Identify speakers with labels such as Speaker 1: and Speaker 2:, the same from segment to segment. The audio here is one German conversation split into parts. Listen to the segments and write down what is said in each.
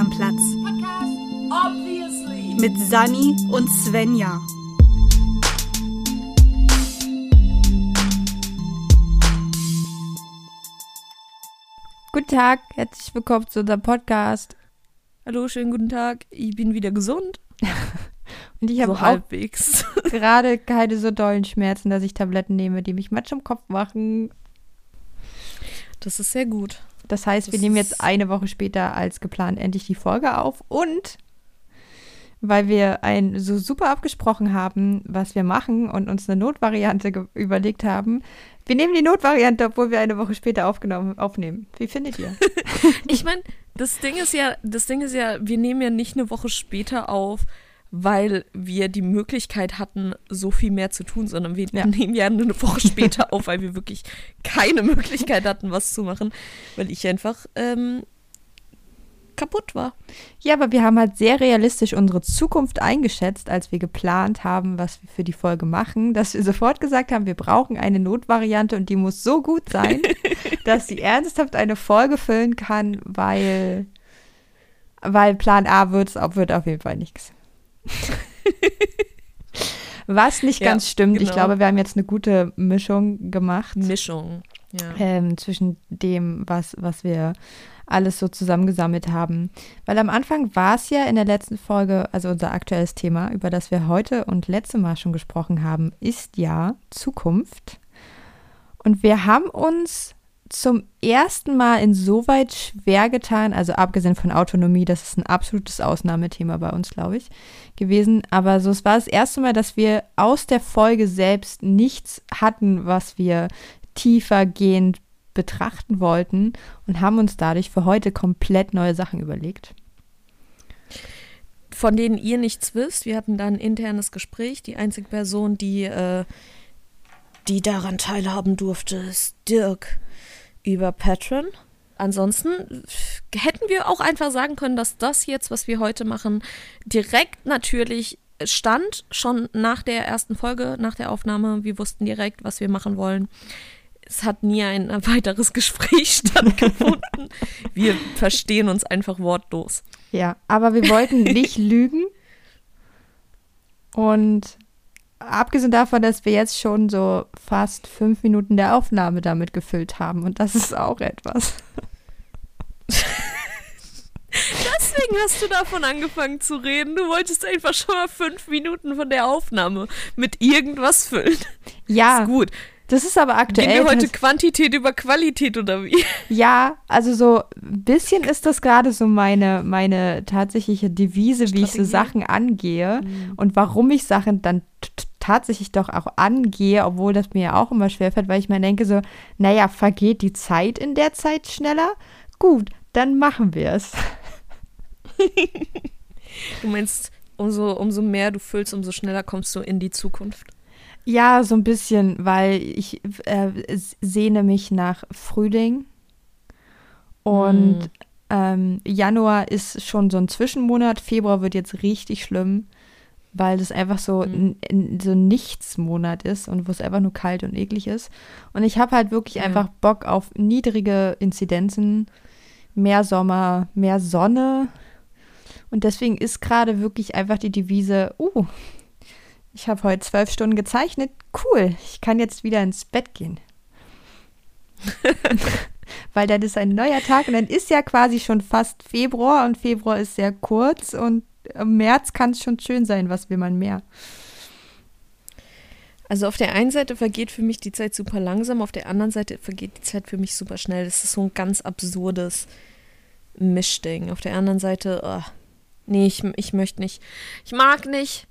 Speaker 1: am Platz. Mit Sani und Svenja.
Speaker 2: Guten Tag, herzlich willkommen zu unserem Podcast.
Speaker 3: Hallo, schönen guten Tag. Ich bin wieder gesund.
Speaker 2: Und ich habe
Speaker 3: so
Speaker 2: auch
Speaker 3: halbwegs.
Speaker 2: gerade keine so dollen Schmerzen, dass ich Tabletten nehme, die mich matsch im Kopf machen.
Speaker 3: Das ist sehr gut.
Speaker 2: Das heißt, wir
Speaker 3: Das
Speaker 2: nehmen
Speaker 3: ist-
Speaker 2: jetzt eine Woche später als geplant endlich die Folge auf und weil wir ein so super abgesprochen haben, was wir machen und uns eine Notvariante überlegt haben, wir nehmen die Notvariante, obwohl wir eine Woche später aufgenommen, aufnehmen. Wie findet ihr?
Speaker 3: Ich meine, das Ding ist ja, das Ding ist ja, wir nehmen ja nicht eine Woche später auf, weil wir die Möglichkeit hatten, so viel mehr zu tun, sondern wir
Speaker 2: Ja.
Speaker 3: nehmen ja eine Woche später auf, weil wir wirklich keine Möglichkeit hatten, was zu machen, weil ich einfach ähm, kaputt war.
Speaker 2: Ja, aber wir haben halt sehr realistisch unsere Zukunft eingeschätzt, als wir geplant haben, was wir für die Folge machen, dass wir sofort gesagt haben, wir brauchen eine Notvariante und die muss so gut sein, dass sie ernsthaft eine Folge füllen kann, weil, weil Plan A wird's, wird auf jeden Fall nichts. Was nicht
Speaker 3: Ja,
Speaker 2: ganz stimmt. Ich
Speaker 3: genau.
Speaker 2: glaube, wir haben jetzt eine gute Mischung gemacht
Speaker 3: Mischung. Ja.
Speaker 2: ähm, zwischen dem, was, was wir alles so zusammengesammelt haben. Weil am Anfang war es ja in der letzten Folge, also unser aktuelles Thema, über das wir heute und letzte Mal schon gesprochen haben, ist ja Zukunft. Und wir haben uns zum ersten Mal insoweit schwer getan, also abgesehen von Autonomie, das ist ein absolutes Ausnahmethema bei uns, glaube ich, gewesen. Aber so, es war das erste Mal, dass wir aus der Folge selbst nichts hatten, was wir tiefergehend betrachten wollten und haben uns dadurch für heute komplett neue Sachen überlegt.
Speaker 3: von denen ihr nichts wisst. Wir hatten da ein internes Gespräch. Die einzige Person, die, äh, die daran teilhaben durfte, ist Dirk über Patreon. Ansonsten äh, hätten wir auch einfach sagen können, dass das jetzt, was wir heute machen, direkt natürlich stand, schon nach der ersten Folge, nach der Aufnahme. Wir wussten direkt, was wir machen wollen. Es hat nie ein weiteres Gespräch stattgefunden. wir verstehen uns einfach wortlos.
Speaker 2: Ja, aber wir wollten nicht lügen. Und abgesehen davon, dass wir jetzt schon so fast fünf Minuten der Aufnahme damit gefüllt haben. Und das ist auch etwas.
Speaker 3: Deswegen hast du davon angefangen zu reden. Du wolltest einfach schon mal fünf Minuten von der Aufnahme mit irgendwas füllen.
Speaker 2: Ja,
Speaker 3: Ist gut.
Speaker 2: das ist aber
Speaker 3: Gehen
Speaker 2: aktuell.
Speaker 3: wir heute Quantität über Qualität oder wie?
Speaker 2: Ja, also so ein bisschen ist das gerade so meine, meine tatsächliche Devise, wie ich so
Speaker 3: Strategie.
Speaker 2: Sachen angehe und warum ich Sachen dann tatsächlich doch auch angehe, obwohl das mir ja auch immer schwerfällt, weil ich mir denke so, naja, vergeht die Zeit in der Zeit schneller? Gut, dann machen wir es.
Speaker 3: Du meinst, umso, umso mehr du füllst, umso schneller kommst du in die Zukunft.
Speaker 2: Ja, so ein bisschen, weil ich äh, sehne mich nach Frühling und
Speaker 3: Hm.
Speaker 2: ähm, Januar ist schon so ein Zwischenmonat, Februar wird jetzt richtig schlimm, weil das einfach so,
Speaker 3: Mhm.
Speaker 2: so ein Nichtsmonat ist und wo es einfach nur kalt und eklig ist. Und ich habe halt wirklich
Speaker 3: Ja.
Speaker 2: einfach Bock auf niedrige Inzidenzen, mehr Sommer, mehr Sonne. Und deswegen ist gerade wirklich einfach die Devise, uh, ich habe heute zwölf Stunden gezeichnet, cool, ich kann jetzt wieder ins Bett gehen. Weil dann ist ein neuer Tag und dann ist ja quasi schon fast Februar und Februar ist sehr kurz und im März kann es schon schön sein, was will man mehr.
Speaker 3: Also auf der einen Seite vergeht für mich die Zeit super langsam, auf der anderen Seite vergeht die Zeit für mich super schnell. Das ist so ein ganz absurdes Mischding. Auf der anderen Seite, oh, nee, ich, ich möchte nicht. Ich mag nicht.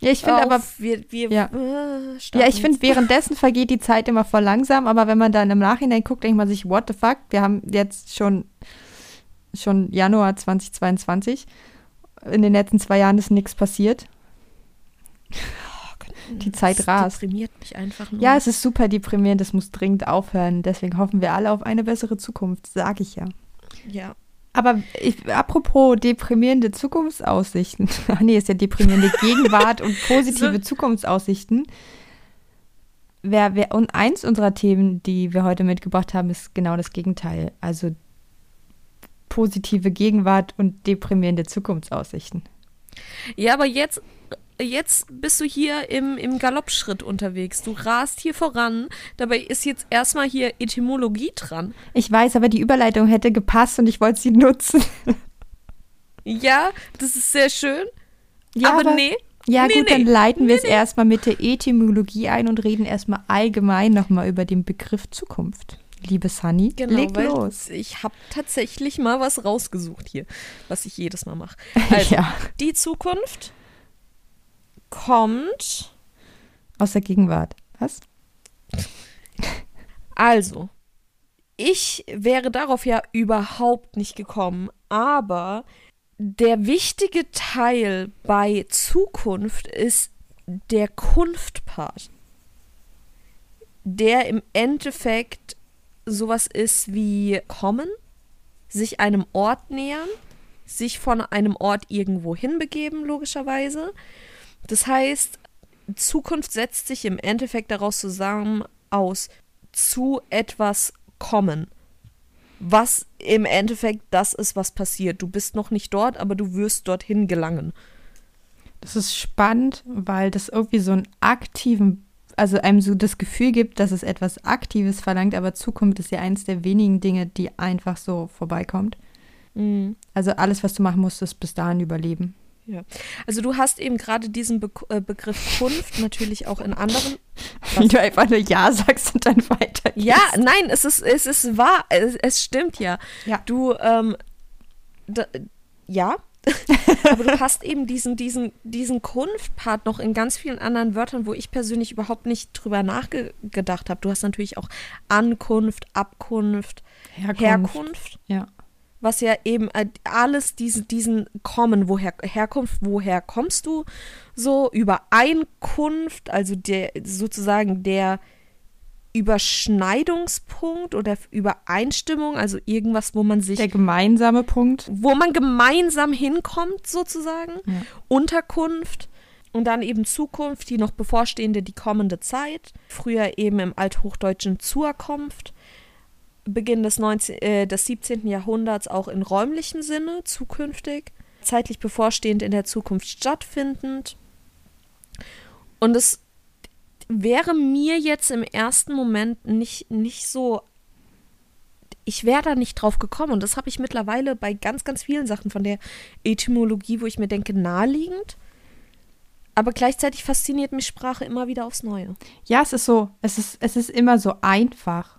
Speaker 2: Ja, ich finde aber,
Speaker 3: wir, wir,
Speaker 2: Ja.
Speaker 3: äh,
Speaker 2: ja, ich finde währenddessen vergeht die Zeit immer voll langsam, aber wenn man dann im Nachhinein guckt, denkt man sich, what the fuck, wir haben jetzt schon, schon Januar 2022. In den letzten zwei Jahren ist nichts passiert. die Zeit
Speaker 3: Das
Speaker 2: rast.
Speaker 3: deprimiert mich einfach nur.
Speaker 2: Ja, es ist super deprimierend, es muss dringend aufhören. Deswegen hoffen wir alle auf eine bessere Zukunft, sage ich ja.
Speaker 3: ja.
Speaker 2: Aber ich, apropos deprimierende Zukunftsaussichten. Ach nee, ist ja deprimierende Gegenwart und positive
Speaker 3: So.
Speaker 2: Zukunftsaussichten. Wer, wer, und eins unserer Themen, die wir heute mitgebracht haben, ist genau das Gegenteil. Also positive Gegenwart und deprimierende Zukunftsaussichten.
Speaker 3: Ja, aber jetzt, jetzt bist du hier im, im Galoppschritt unterwegs. Du rast hier voran. Dabei ist jetzt erstmal hier Etymologie dran.
Speaker 2: Ich weiß, aber die Überleitung hätte gepasst und ich wollte sie nutzen.
Speaker 3: Ja, das ist sehr schön.
Speaker 2: Ja,
Speaker 3: aber,
Speaker 2: aber-
Speaker 3: nee.
Speaker 2: Ja,
Speaker 3: Nee,
Speaker 2: gut,
Speaker 3: nee.
Speaker 2: dann leiten wir es
Speaker 3: Nee,
Speaker 2: erstmal mit der Etymologie ein und reden erstmal allgemein nochmal über den Begriff Zukunft. Liebe Sunny,
Speaker 3: Genau,
Speaker 2: leg los.
Speaker 3: ich habe tatsächlich mal was rausgesucht hier, was ich jedes Mal mache. Also,
Speaker 2: ja,
Speaker 3: die Zukunft kommt.
Speaker 2: aus der Gegenwart. Was?
Speaker 3: Also, ich wäre darauf ja überhaupt nicht gekommen, aber der wichtige Teil bei Zukunft ist der Kunft-Part, der im Endeffekt sowas ist wie kommen, sich einem Ort nähern, sich von einem Ort irgendwo hinbegeben, logischerweise. Das heißt, Zukunft setzt sich im Endeffekt daraus zusammen aus zu etwas kommen. Was im Endeffekt das ist, was passiert. Du bist noch nicht dort, aber du wirst dorthin gelangen.
Speaker 2: Das ist spannend, weil das irgendwie so einen aktiven, also einem so das Gefühl gibt, dass es etwas Aktives verlangt, aber Zukunft ist ja eins der wenigen Dinge, die einfach so vorbeikommt. Also alles, was du machen musst, ist bis dahin überleben.
Speaker 3: Ja. Also du hast eben gerade diesen Be äh, Begriff Kunft natürlich auch in anderen.
Speaker 2: Wie du einfach nur Ja sagst und dann weiter.
Speaker 3: Ja, nein, es ist, es ist wahr, es, es stimmt ja.
Speaker 2: Ja.
Speaker 3: Du, ähm, da, ja, aber du hast eben diesen, diesen, diesen Kunft-Part noch in ganz vielen anderen Wörtern, wo ich persönlich überhaupt nicht drüber nachgedacht habe. Du hast natürlich auch Ankunft, Abkunft,
Speaker 2: Herkunft.
Speaker 3: Herkunft,
Speaker 2: Ja.
Speaker 3: was ja eben äh, alles diesen, diesen Kommen, woher Herkunft, woher kommst du, so Übereinkunft, also der sozusagen der Überschneidungspunkt oder Übereinstimmung, also irgendwas, wo man sich
Speaker 2: Der gemeinsame Punkt.
Speaker 3: wo man gemeinsam hinkommt, sozusagen.
Speaker 2: Ja.
Speaker 3: Unterkunft und dann eben Zukunft, die noch bevorstehende, die kommende Zeit. Früher eben im althochdeutschen Zuerkunft. Beginn des, 19, äh, des 17. Jahrhunderts auch in räumlichem Sinne, zukünftig. Zeitlich bevorstehend in der Zukunft stattfindend. Und es wäre mir jetzt im ersten Moment nicht, nicht so ich wäre da nicht drauf gekommen. Und das habe ich mittlerweile bei ganz, ganz vielen Sachen von der Etymologie, wo ich mir denke, naheliegend. Aber gleichzeitig fasziniert mich Sprache immer wieder aufs Neue.
Speaker 2: Ja, es ist so, es ist, es ist immer so einfach.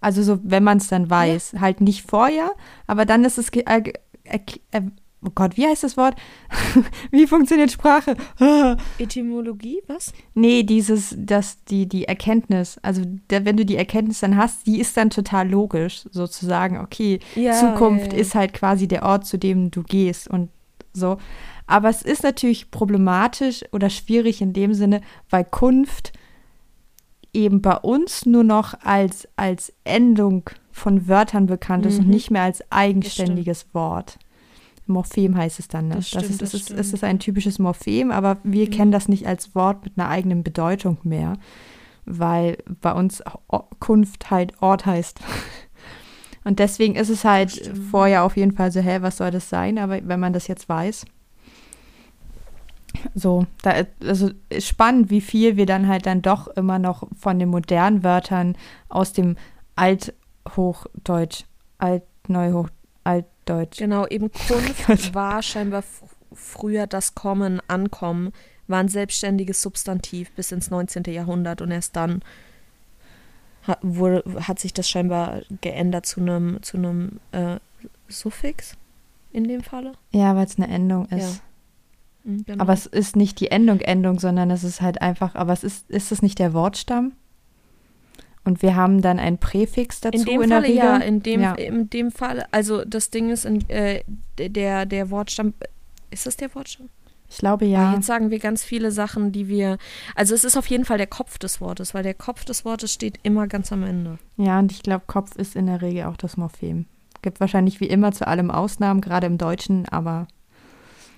Speaker 2: Also so, wenn man es dann weiß. Halt nicht vorher, aber dann ist es, ge- äh, äh, oh Gott, wie heißt das Wort? wie funktioniert Sprache?
Speaker 3: Etymologie, was?
Speaker 2: Nee, dieses, das, die, die Erkenntnis, also der, wenn du die Erkenntnis dann hast, die ist dann total logisch, sozusagen, okay,
Speaker 3: Ja,
Speaker 2: Zukunft
Speaker 3: ja, ja.
Speaker 2: ist halt quasi der Ort, zu dem du gehst und so. Aber es ist natürlich problematisch oder schwierig in dem Sinne, weil Kunft eben bei uns nur noch als, als Endung von Wörtern bekannt ist und
Speaker 3: Mhm.
Speaker 2: nicht mehr als eigenständiges Wort. Morphem heißt es dann. Ne?
Speaker 3: Das stimmt,
Speaker 2: ist,
Speaker 3: das
Speaker 2: es, ist, es ist ein typisches Morphem, aber wir kennen das nicht als Wort mit einer eigenen Bedeutung mehr, weil bei uns Kunft halt Ort heißt. Und deswegen ist es halt vorher auf jeden Fall so, hä, was soll das sein? Aber wenn man das jetzt weiß, so, da, also ist spannend, wie viel wir dann halt dann doch immer noch von den modernen Wörtern aus dem Althochdeutsch, Altneuhoch, Altdeutsch.
Speaker 3: Genau, eben Kunft war scheinbar früher das Kommen, Ankommen, war ein selbstständiges Substantiv bis ins 19. Jahrhundert und erst dann hat, wurde, hat sich das scheinbar geändert zu einem zu einem äh, Suffix in dem Falle.
Speaker 2: Ja, weil es eine Endung ist.
Speaker 3: Ja. Mhm, genau.
Speaker 2: Aber es ist nicht die Endung Endung, sondern es ist halt einfach, aber es ist, ist es nicht der Wortstamm? Und wir haben dann ein Präfix dazu
Speaker 3: in dem
Speaker 2: der
Speaker 3: Falle
Speaker 2: Regel.
Speaker 3: ja, in dem,
Speaker 2: Ja.
Speaker 3: in dem Fall, also das Ding ist, in, äh, der, der Wortstamm, ist das der Wortstamm?
Speaker 2: Ich glaube ja.
Speaker 3: Jetzt sagen wir ganz viele Sachen, die wir, also es ist auf jeden Fall der Kopf des Wortes, weil der Kopf des Wortes steht immer ganz am Ende.
Speaker 2: Ja, und ich glaube, Kopf ist in der Regel auch das Morphem. Gibt wahrscheinlich wie immer zu allem Ausnahmen, gerade im Deutschen, aber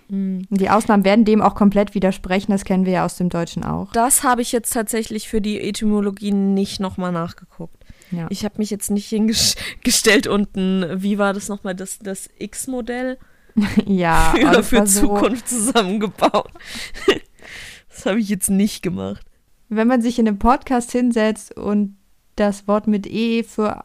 Speaker 2: die Ausnahmen werden dem auch komplett widersprechen, das kennen wir ja aus dem Deutschen auch.
Speaker 3: Das habe ich jetzt tatsächlich für die Etymologie nicht nochmal nachgeguckt.
Speaker 2: Ja.
Speaker 3: Ich habe mich jetzt nicht hingestellt und ein, wie war das nochmal, das, das X-Modell
Speaker 2: ja,
Speaker 3: für, für
Speaker 2: so,
Speaker 3: Zukunft zusammengebaut. das habe ich jetzt nicht gemacht.
Speaker 2: wenn man sich in einem Podcast hinsetzt und das Wort mit E für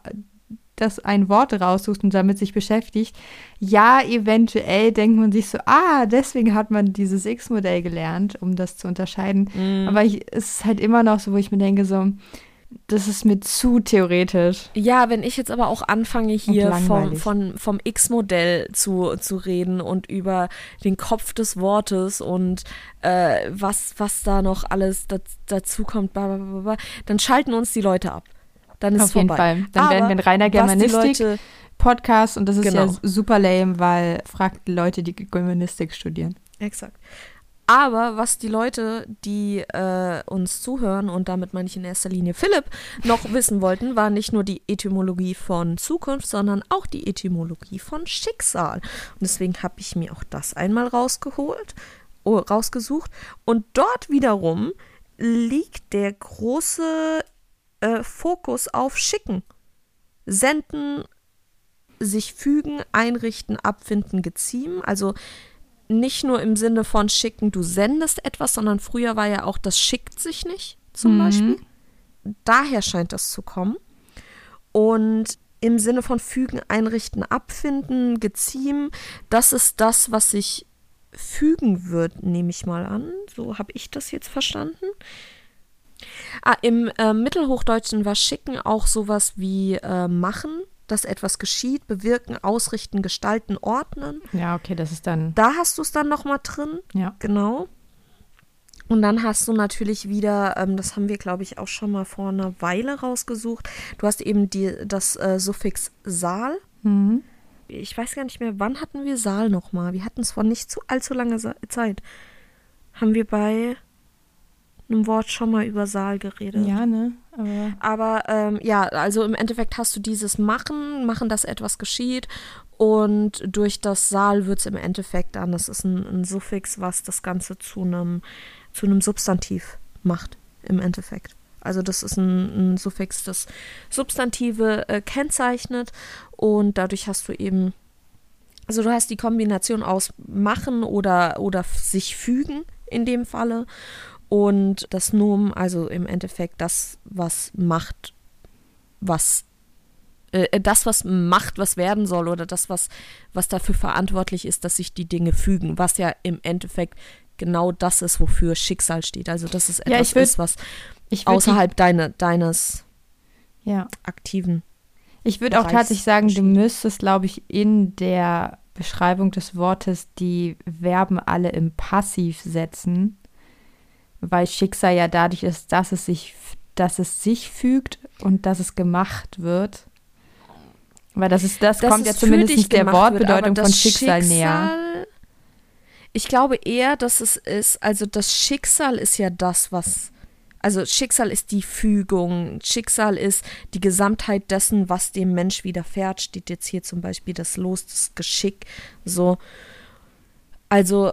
Speaker 2: das ein Wort raussucht und damit sich beschäftigt, ja, eventuell denkt man sich so, ah, deswegen hat man dieses X-Modell gelernt, um das zu unterscheiden.
Speaker 3: Mhm.
Speaker 2: Aber ich, es ist halt immer noch so, wo ich mir denke, so, das ist mir zu theoretisch.
Speaker 3: Ja, wenn ich jetzt aber auch anfange, hier vom, von, vom X-Modell zu, zu reden und über den Kopf des Wortes und äh, was, was da noch alles da, dazu kommt, dann schalten uns die Leute ab. Dann ist
Speaker 2: Auf jeden
Speaker 3: vorbei.
Speaker 2: Fall. Dann
Speaker 3: Aber
Speaker 2: werden wir ein reiner
Speaker 3: was die
Speaker 2: Germanistik.
Speaker 3: Leute,
Speaker 2: Podcast und das ist
Speaker 3: Genau.
Speaker 2: ja super lame, weil fragt Leute, die Germanistik studieren.
Speaker 3: Exakt. Aber was die Leute, die äh, uns zuhören, und damit meine ich in erster Linie Philipp, noch wissen wollten, war nicht nur die Etymologie von Zukunft, sondern auch die Etymologie von Schicksal. Und deswegen habe ich mir auch das einmal rausgeholt, oh, rausgesucht. Und dort wiederum liegt der große äh, Fokus auf Schicken. Senden, sich fügen, einrichten, abfinden, geziemen. Also nicht nur im Sinne von schicken, du sendest etwas, sondern früher war ja auch das schickt sich nicht zum
Speaker 2: Mhm.
Speaker 3: Beispiel. Daher scheint das zu kommen. Und im Sinne von fügen, einrichten, abfinden, geziemen, das ist das, was sich fügen wird, nehme ich mal an. So habe ich das jetzt verstanden. Ah, Im äh, Mittelhochdeutschen war schicken auch sowas wie äh, machen, dass etwas geschieht, bewirken, ausrichten, gestalten, ordnen.
Speaker 2: Ja, okay, das ist dann,
Speaker 3: Da hast du es dann nochmal drin,
Speaker 2: ja.
Speaker 3: genau. Und dann hast du natürlich wieder, ähm, das haben wir, glaube ich, auch schon mal vor einer Weile rausgesucht. Du hast eben die, das äh, Suffix Saal.
Speaker 2: Mhm.
Speaker 3: Ich weiß gar nicht mehr, wann hatten wir Saal nochmal? Wir hatten es vor nicht zu allzu langer Zeit. Haben wir bei einem Wort schon mal über Saal geredet.
Speaker 2: Ja, ne? Aber
Speaker 3: Aber ähm, ja, also im Endeffekt hast du dieses Machen, machen, dass etwas geschieht. Und durch das Saal wird es im Endeffekt dann, das ist ein, ein Suffix, was das Ganze zu einem zu einem Substantiv macht, im Endeffekt. Also das ist ein, ein Suffix, das Substantive äh, kennzeichnet und dadurch hast du eben, also du hast die Kombination aus machen oder, oder sich fügen in dem Falle und das Nomen, also im Endeffekt das, was macht, was äh, das, was macht, was werden soll, oder das, was, was dafür verantwortlich ist, dass sich die Dinge fügen, was ja im Endeffekt genau das ist, wofür Schicksal steht. Also das ist
Speaker 2: Ja,
Speaker 3: etwas
Speaker 2: ich würd-
Speaker 3: ist, was außerhalb deine, deines
Speaker 2: ja.
Speaker 3: aktiven.
Speaker 2: Ich würde auch tatsächlich sagen, du müsstest, glaube ich, in der Beschreibung des Wortes die Verben alle im Passiv setzen, weil Schicksal ja dadurch ist, dass es sich, dass es sich fügt und dass es gemacht wird. Weil das ist, das
Speaker 3: dass
Speaker 2: kommt ja zumindest der
Speaker 3: gemacht wird,
Speaker 2: Wortbedeutung
Speaker 3: aber
Speaker 2: von
Speaker 3: das
Speaker 2: Schicksal, näher.
Speaker 3: Schicksal- Ich glaube eher, dass es ist, also das Schicksal ist ja das, was, also Schicksal ist die Fügung, Schicksal ist die Gesamtheit dessen, was dem Mensch widerfährt, steht jetzt hier zum Beispiel das Los, das Geschick, so. Also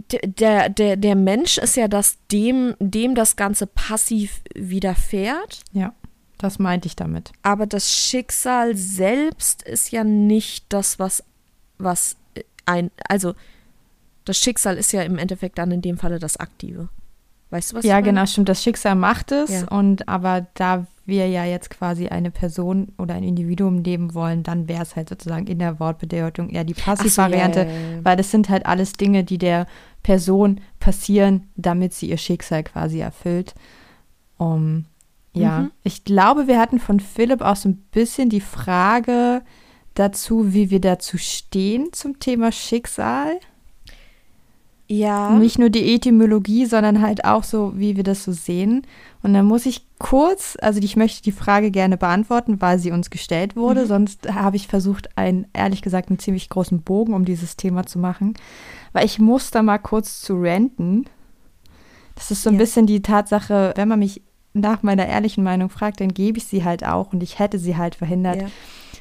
Speaker 3: der, der, der Mensch ist ja das, dem, dem das Ganze passiv widerfährt.
Speaker 2: Ja, das meinte ich damit.
Speaker 3: Aber das Schicksal selbst ist ja nicht das, was, was ein, also das Schicksal ist ja im Endeffekt dann in dem Falle das Aktive. Weißt du, was
Speaker 2: Ja, genau, stimmt. Das Schicksal macht es.
Speaker 3: Ja.
Speaker 2: Und aber da wir ja jetzt quasi eine Person oder ein Individuum nehmen wollen, dann wäre es halt sozusagen in der Wortbedeutung eher die
Speaker 3: so,
Speaker 2: Passivvariante,
Speaker 3: ja, ja.
Speaker 2: weil das sind halt alles Dinge, die der Person passieren, damit sie ihr Schicksal quasi erfüllt. Um, ja,
Speaker 3: Mhm.
Speaker 2: ich glaube, wir hatten von Philipp auch so ein bisschen die Frage dazu, wie wir dazu stehen zum Thema Schicksal.
Speaker 3: Ja.
Speaker 2: Nicht nur die Etymologie, sondern halt auch so, wie wir das so sehen. Und dann muss ich kurz, also ich möchte die Frage gerne beantworten, weil sie uns gestellt wurde. Sonst habe ich versucht, einen, ehrlich gesagt, einen ziemlich großen Bogen um dieses Thema zu machen. Weil ich muss da mal kurz zu ranten. Das ist so ein
Speaker 3: Ja.
Speaker 2: bisschen die Tatsache, wenn man mich nach meiner ehrlichen Meinung fragt, dann gebe ich sie halt auch und ich hätte sie halt verhindert
Speaker 3: ja.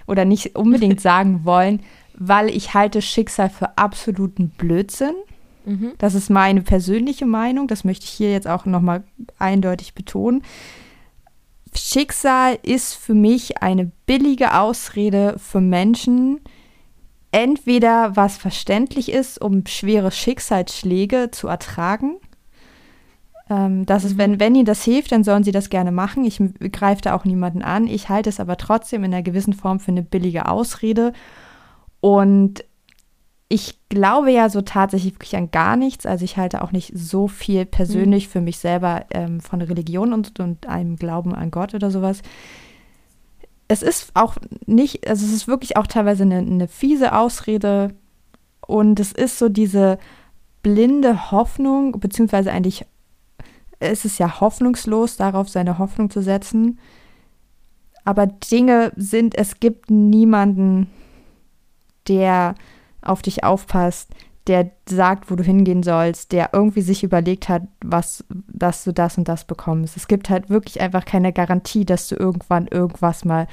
Speaker 2: oder nicht unbedingt sagen wollen, weil ich halte Schicksal für absoluten Blödsinn.
Speaker 3: Mhm.
Speaker 2: Das ist meine persönliche Meinung. Das möchte ich hier jetzt auch nochmal eindeutig betonen. Schicksal ist für mich eine billige Ausrede für Menschen, entweder was verständlich ist, um schwere Schicksalsschläge zu ertragen. Ähm, das ist, wenn, wenn ihnen das hilft, dann sollen sie das gerne machen. Ich greife da auch niemanden an. Ich halte es aber trotzdem in einer gewissen Form für eine billige Ausrede. Und ich glaube ja so tatsächlich wirklich an gar nichts. Also ich halte auch nicht so viel persönlich mhm. für mich selber ähm, von Religion und, und einem Glauben an Gott oder sowas. Es ist auch nicht, also es ist wirklich auch teilweise eine, eine fiese Ausrede und es ist so diese blinde Hoffnung, beziehungsweise eigentlich ist es ja hoffnungslos, darauf seine Hoffnung zu setzen. Aber Dinge sind, es gibt niemanden, der auf dich aufpasst, der sagt, wo du hingehen sollst, der irgendwie sich überlegt hat, was, dass du das und das bekommst. Es gibt halt wirklich einfach keine Garantie, dass du irgendwann irgendwas mal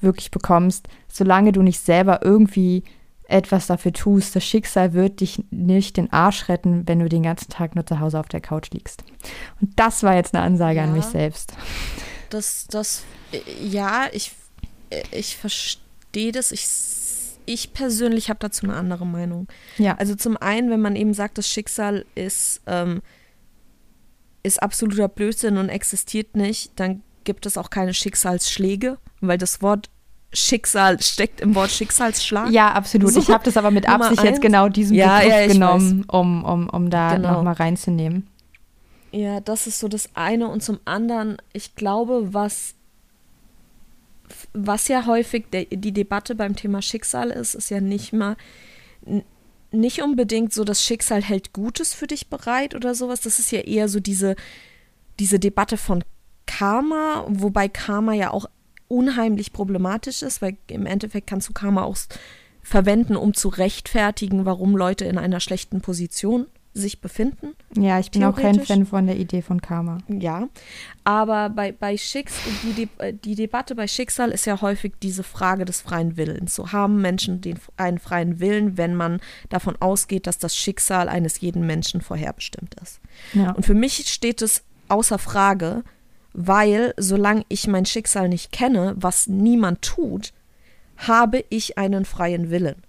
Speaker 2: wirklich bekommst, solange du nicht selber irgendwie etwas dafür tust. Das Schicksal wird dich nicht den Arsch retten, wenn du den ganzen Tag nur zu Hause auf der Couch liegst. Und das war jetzt eine Ansage ja, an mich selbst.
Speaker 3: Das, das, ja, ich, ich verstehe das. Ich ich persönlich habe dazu eine andere Meinung. Ja. Also zum einen, wenn man eben sagt, das Schicksal ist, ähm, ist absoluter Blödsinn und existiert nicht, dann gibt es auch keine Schicksalsschläge, weil das Wort Schicksal steckt im Wort Schicksalsschlag.
Speaker 2: Ja, absolut. So, ich habe das aber mit Absicht jetzt genau diesen ja, Begriff ja, genommen, um, um, um da genau. nochmal reinzunehmen.
Speaker 3: Ja, das ist so das eine. Und zum anderen, ich glaube, was was ja häufig der, die Debatte beim Thema Schicksal ist, ist ja nicht mal nicht unbedingt so, das Schicksal hält Gutes für dich bereit oder sowas. Das ist ja eher so diese, diese Debatte von Karma, wobei Karma ja auch unheimlich problematisch ist, weil im Endeffekt kannst du Karma auch verwenden, um zu rechtfertigen, warum Leute in einer schlechten Position sich befinden.
Speaker 2: Ja, ich bin auch kein Fan von der Idee von Karma.
Speaker 3: Ja, aber bei, bei Schicksal, die, De die Debatte bei Schicksal ist ja häufig diese Frage des freien Willens. So haben Menschen den, einen freien Willen, wenn man davon ausgeht, dass das Schicksal eines jeden Menschen vorherbestimmt ist. Ja. Und für mich steht es außer Frage, weil solange ich mein Schicksal nicht kenne, was niemand tut, habe ich einen freien Willen.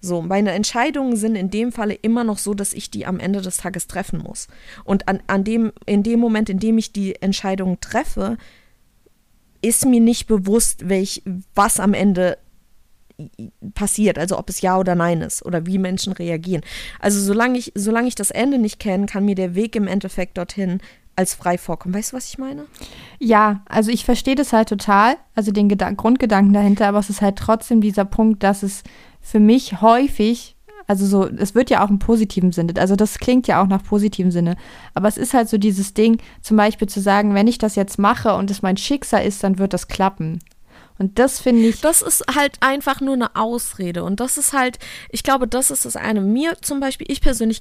Speaker 3: So, meine Entscheidungen sind in dem Falle immer noch so, dass ich die am Ende des Tages treffen muss. Und an, an dem, in dem Moment, in dem ich die Entscheidung treffe, ist mir nicht bewusst, welch, was am Ende passiert, also ob es ja oder nein ist oder wie Menschen reagieren. Also solange ich, solange ich das Ende nicht kenne, kann mir der Weg im Endeffekt dorthin als frei vorkommen. Weißt du, was ich meine?
Speaker 2: Ja, also ich verstehe das halt total, also den Geda Grundgedanken dahinter, aber es ist halt trotzdem dieser Punkt, dass es für mich häufig, also so, es wird ja auch im positiven Sinne, also das klingt ja auch nach positivem Sinne, aber es ist halt so dieses Ding, zum Beispiel zu sagen, wenn ich das jetzt mache und es mein Schicksal ist, dann wird das klappen. Und das finde ich.
Speaker 3: Das ist halt einfach nur eine Ausrede. Und das ist halt, ich glaube, das ist das eine. Mir zum Beispiel, ich persönlich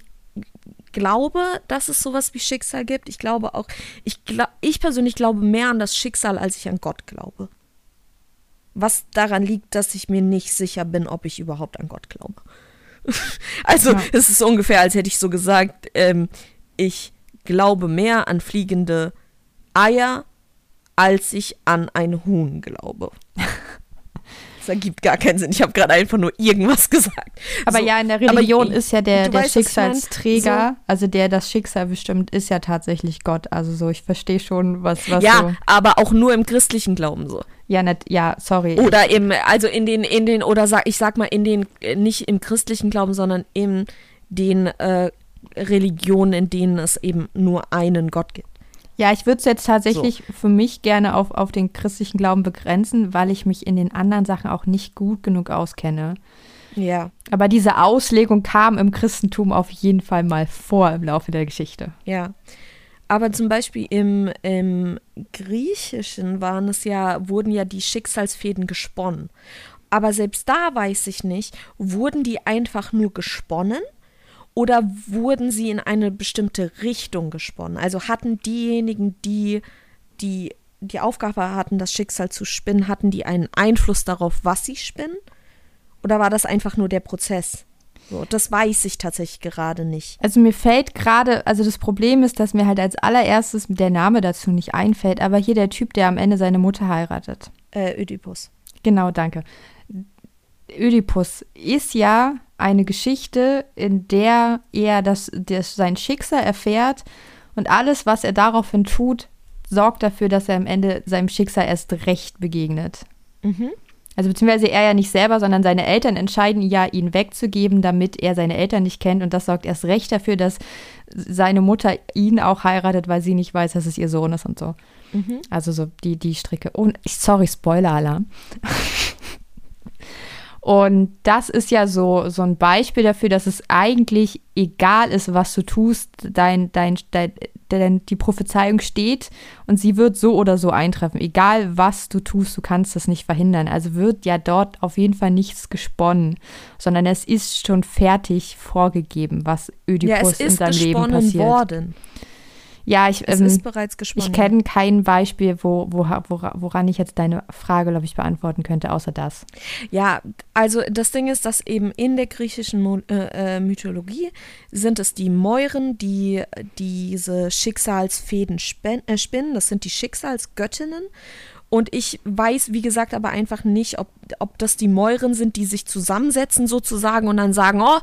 Speaker 3: glaube, dass es sowas wie Schicksal gibt. Ich glaube auch, ich, ich persönlich glaube mehr an das Schicksal, als ich an Gott glaube. Was daran liegt, dass ich mir nicht sicher bin, ob ich überhaupt an Gott glaube. also, ja. es ist ungefähr, als hätte ich so gesagt, ähm, ich glaube mehr an fliegende Eier, als ich an ein Huhn glaube. Das ergibt gar keinen Sinn. Ich habe gerade einfach nur irgendwas gesagt.
Speaker 2: Aber so, ja, in der Religion ist ja der, der weißt, Schicksalsträger, so. also der das Schicksal bestimmt, ist ja tatsächlich Gott. Also so, ich verstehe schon, was, was
Speaker 3: Ja,
Speaker 2: so.
Speaker 3: aber auch nur im christlichen Glauben so.
Speaker 2: Ja, nicht, ja, sorry.
Speaker 3: Oder im, also in den, in den, oder sag, ich sag mal, in den, nicht im christlichen Glauben, sondern in den äh, Religionen, in denen es eben nur einen Gott gibt.
Speaker 2: Ja, ich würde es jetzt tatsächlich so. für mich gerne auf, auf den christlichen Glauben begrenzen, weil ich mich in den anderen Sachen auch nicht gut genug auskenne.
Speaker 3: Ja.
Speaker 2: Aber diese Auslegung kam im Christentum auf jeden Fall mal vor im Laufe der Geschichte.
Speaker 3: Ja. Aber zum Beispiel im, im Griechischen waren es ja, wurden ja die Schicksalsfäden gesponnen. Aber selbst da weiß ich nicht, wurden die einfach nur gesponnen oder wurden sie in eine bestimmte Richtung gesponnen? Also hatten diejenigen, die die, die Aufgabe hatten, das Schicksal zu spinnen, hatten die einen Einfluss darauf, was sie spinnen? Oder war das einfach nur der Prozess? So, das weiß ich tatsächlich gerade nicht.
Speaker 2: Also mir fällt gerade, also das Problem ist, dass mir halt als allererstes der Name dazu nicht einfällt, aber hier der Typ, der am Ende seine Mutter heiratet.
Speaker 3: Äh, Ödipus.
Speaker 2: Genau, danke. Ödipus ist ja eine Geschichte, in der er das, das sein Schicksal erfährt und alles, was er daraufhin tut, sorgt dafür, dass er am Ende seinem Schicksal erst recht begegnet.
Speaker 3: Mhm.
Speaker 2: Also beziehungsweise er ja nicht selber, sondern seine Eltern entscheiden ja, ihn wegzugeben, damit er seine Eltern nicht kennt. Und das sorgt erst recht dafür, dass seine Mutter ihn auch heiratet, weil sie nicht weiß, dass es ihr Sohn ist und so.
Speaker 3: Mhm.
Speaker 2: Also so die, die Stricke. Oh, sorry, Spoiler-Alarm. Und das ist ja so, so ein Beispiel dafür, dass es eigentlich egal ist, was du tust, dein, dein, dein, dein, die Prophezeiung steht und sie wird so oder so eintreffen. Egal was du tust, du kannst das nicht verhindern. Also wird ja dort auf jeden Fall nichts gesponnen, sondern es ist schon fertig vorgegeben, was Ödipus
Speaker 3: ja,
Speaker 2: in seinem Leben passiert.
Speaker 3: Worden.
Speaker 2: Ja, ich,
Speaker 3: es
Speaker 2: ähm,
Speaker 3: ist bereits gesponnen.
Speaker 2: ich kenne kein Beispiel, wo, wo, woran ich jetzt deine Frage, glaube ich, beantworten könnte, außer das.
Speaker 3: Ja, also das Ding ist, dass eben in der griechischen Mo äh, Mythologie sind es die Mäuren, die diese Schicksalsfäden äh, spinnen. Das sind die Schicksalsgöttinnen. Und ich weiß, wie gesagt, aber einfach nicht, ob, ob das die Mäuren sind, die sich zusammensetzen sozusagen und dann sagen, oh,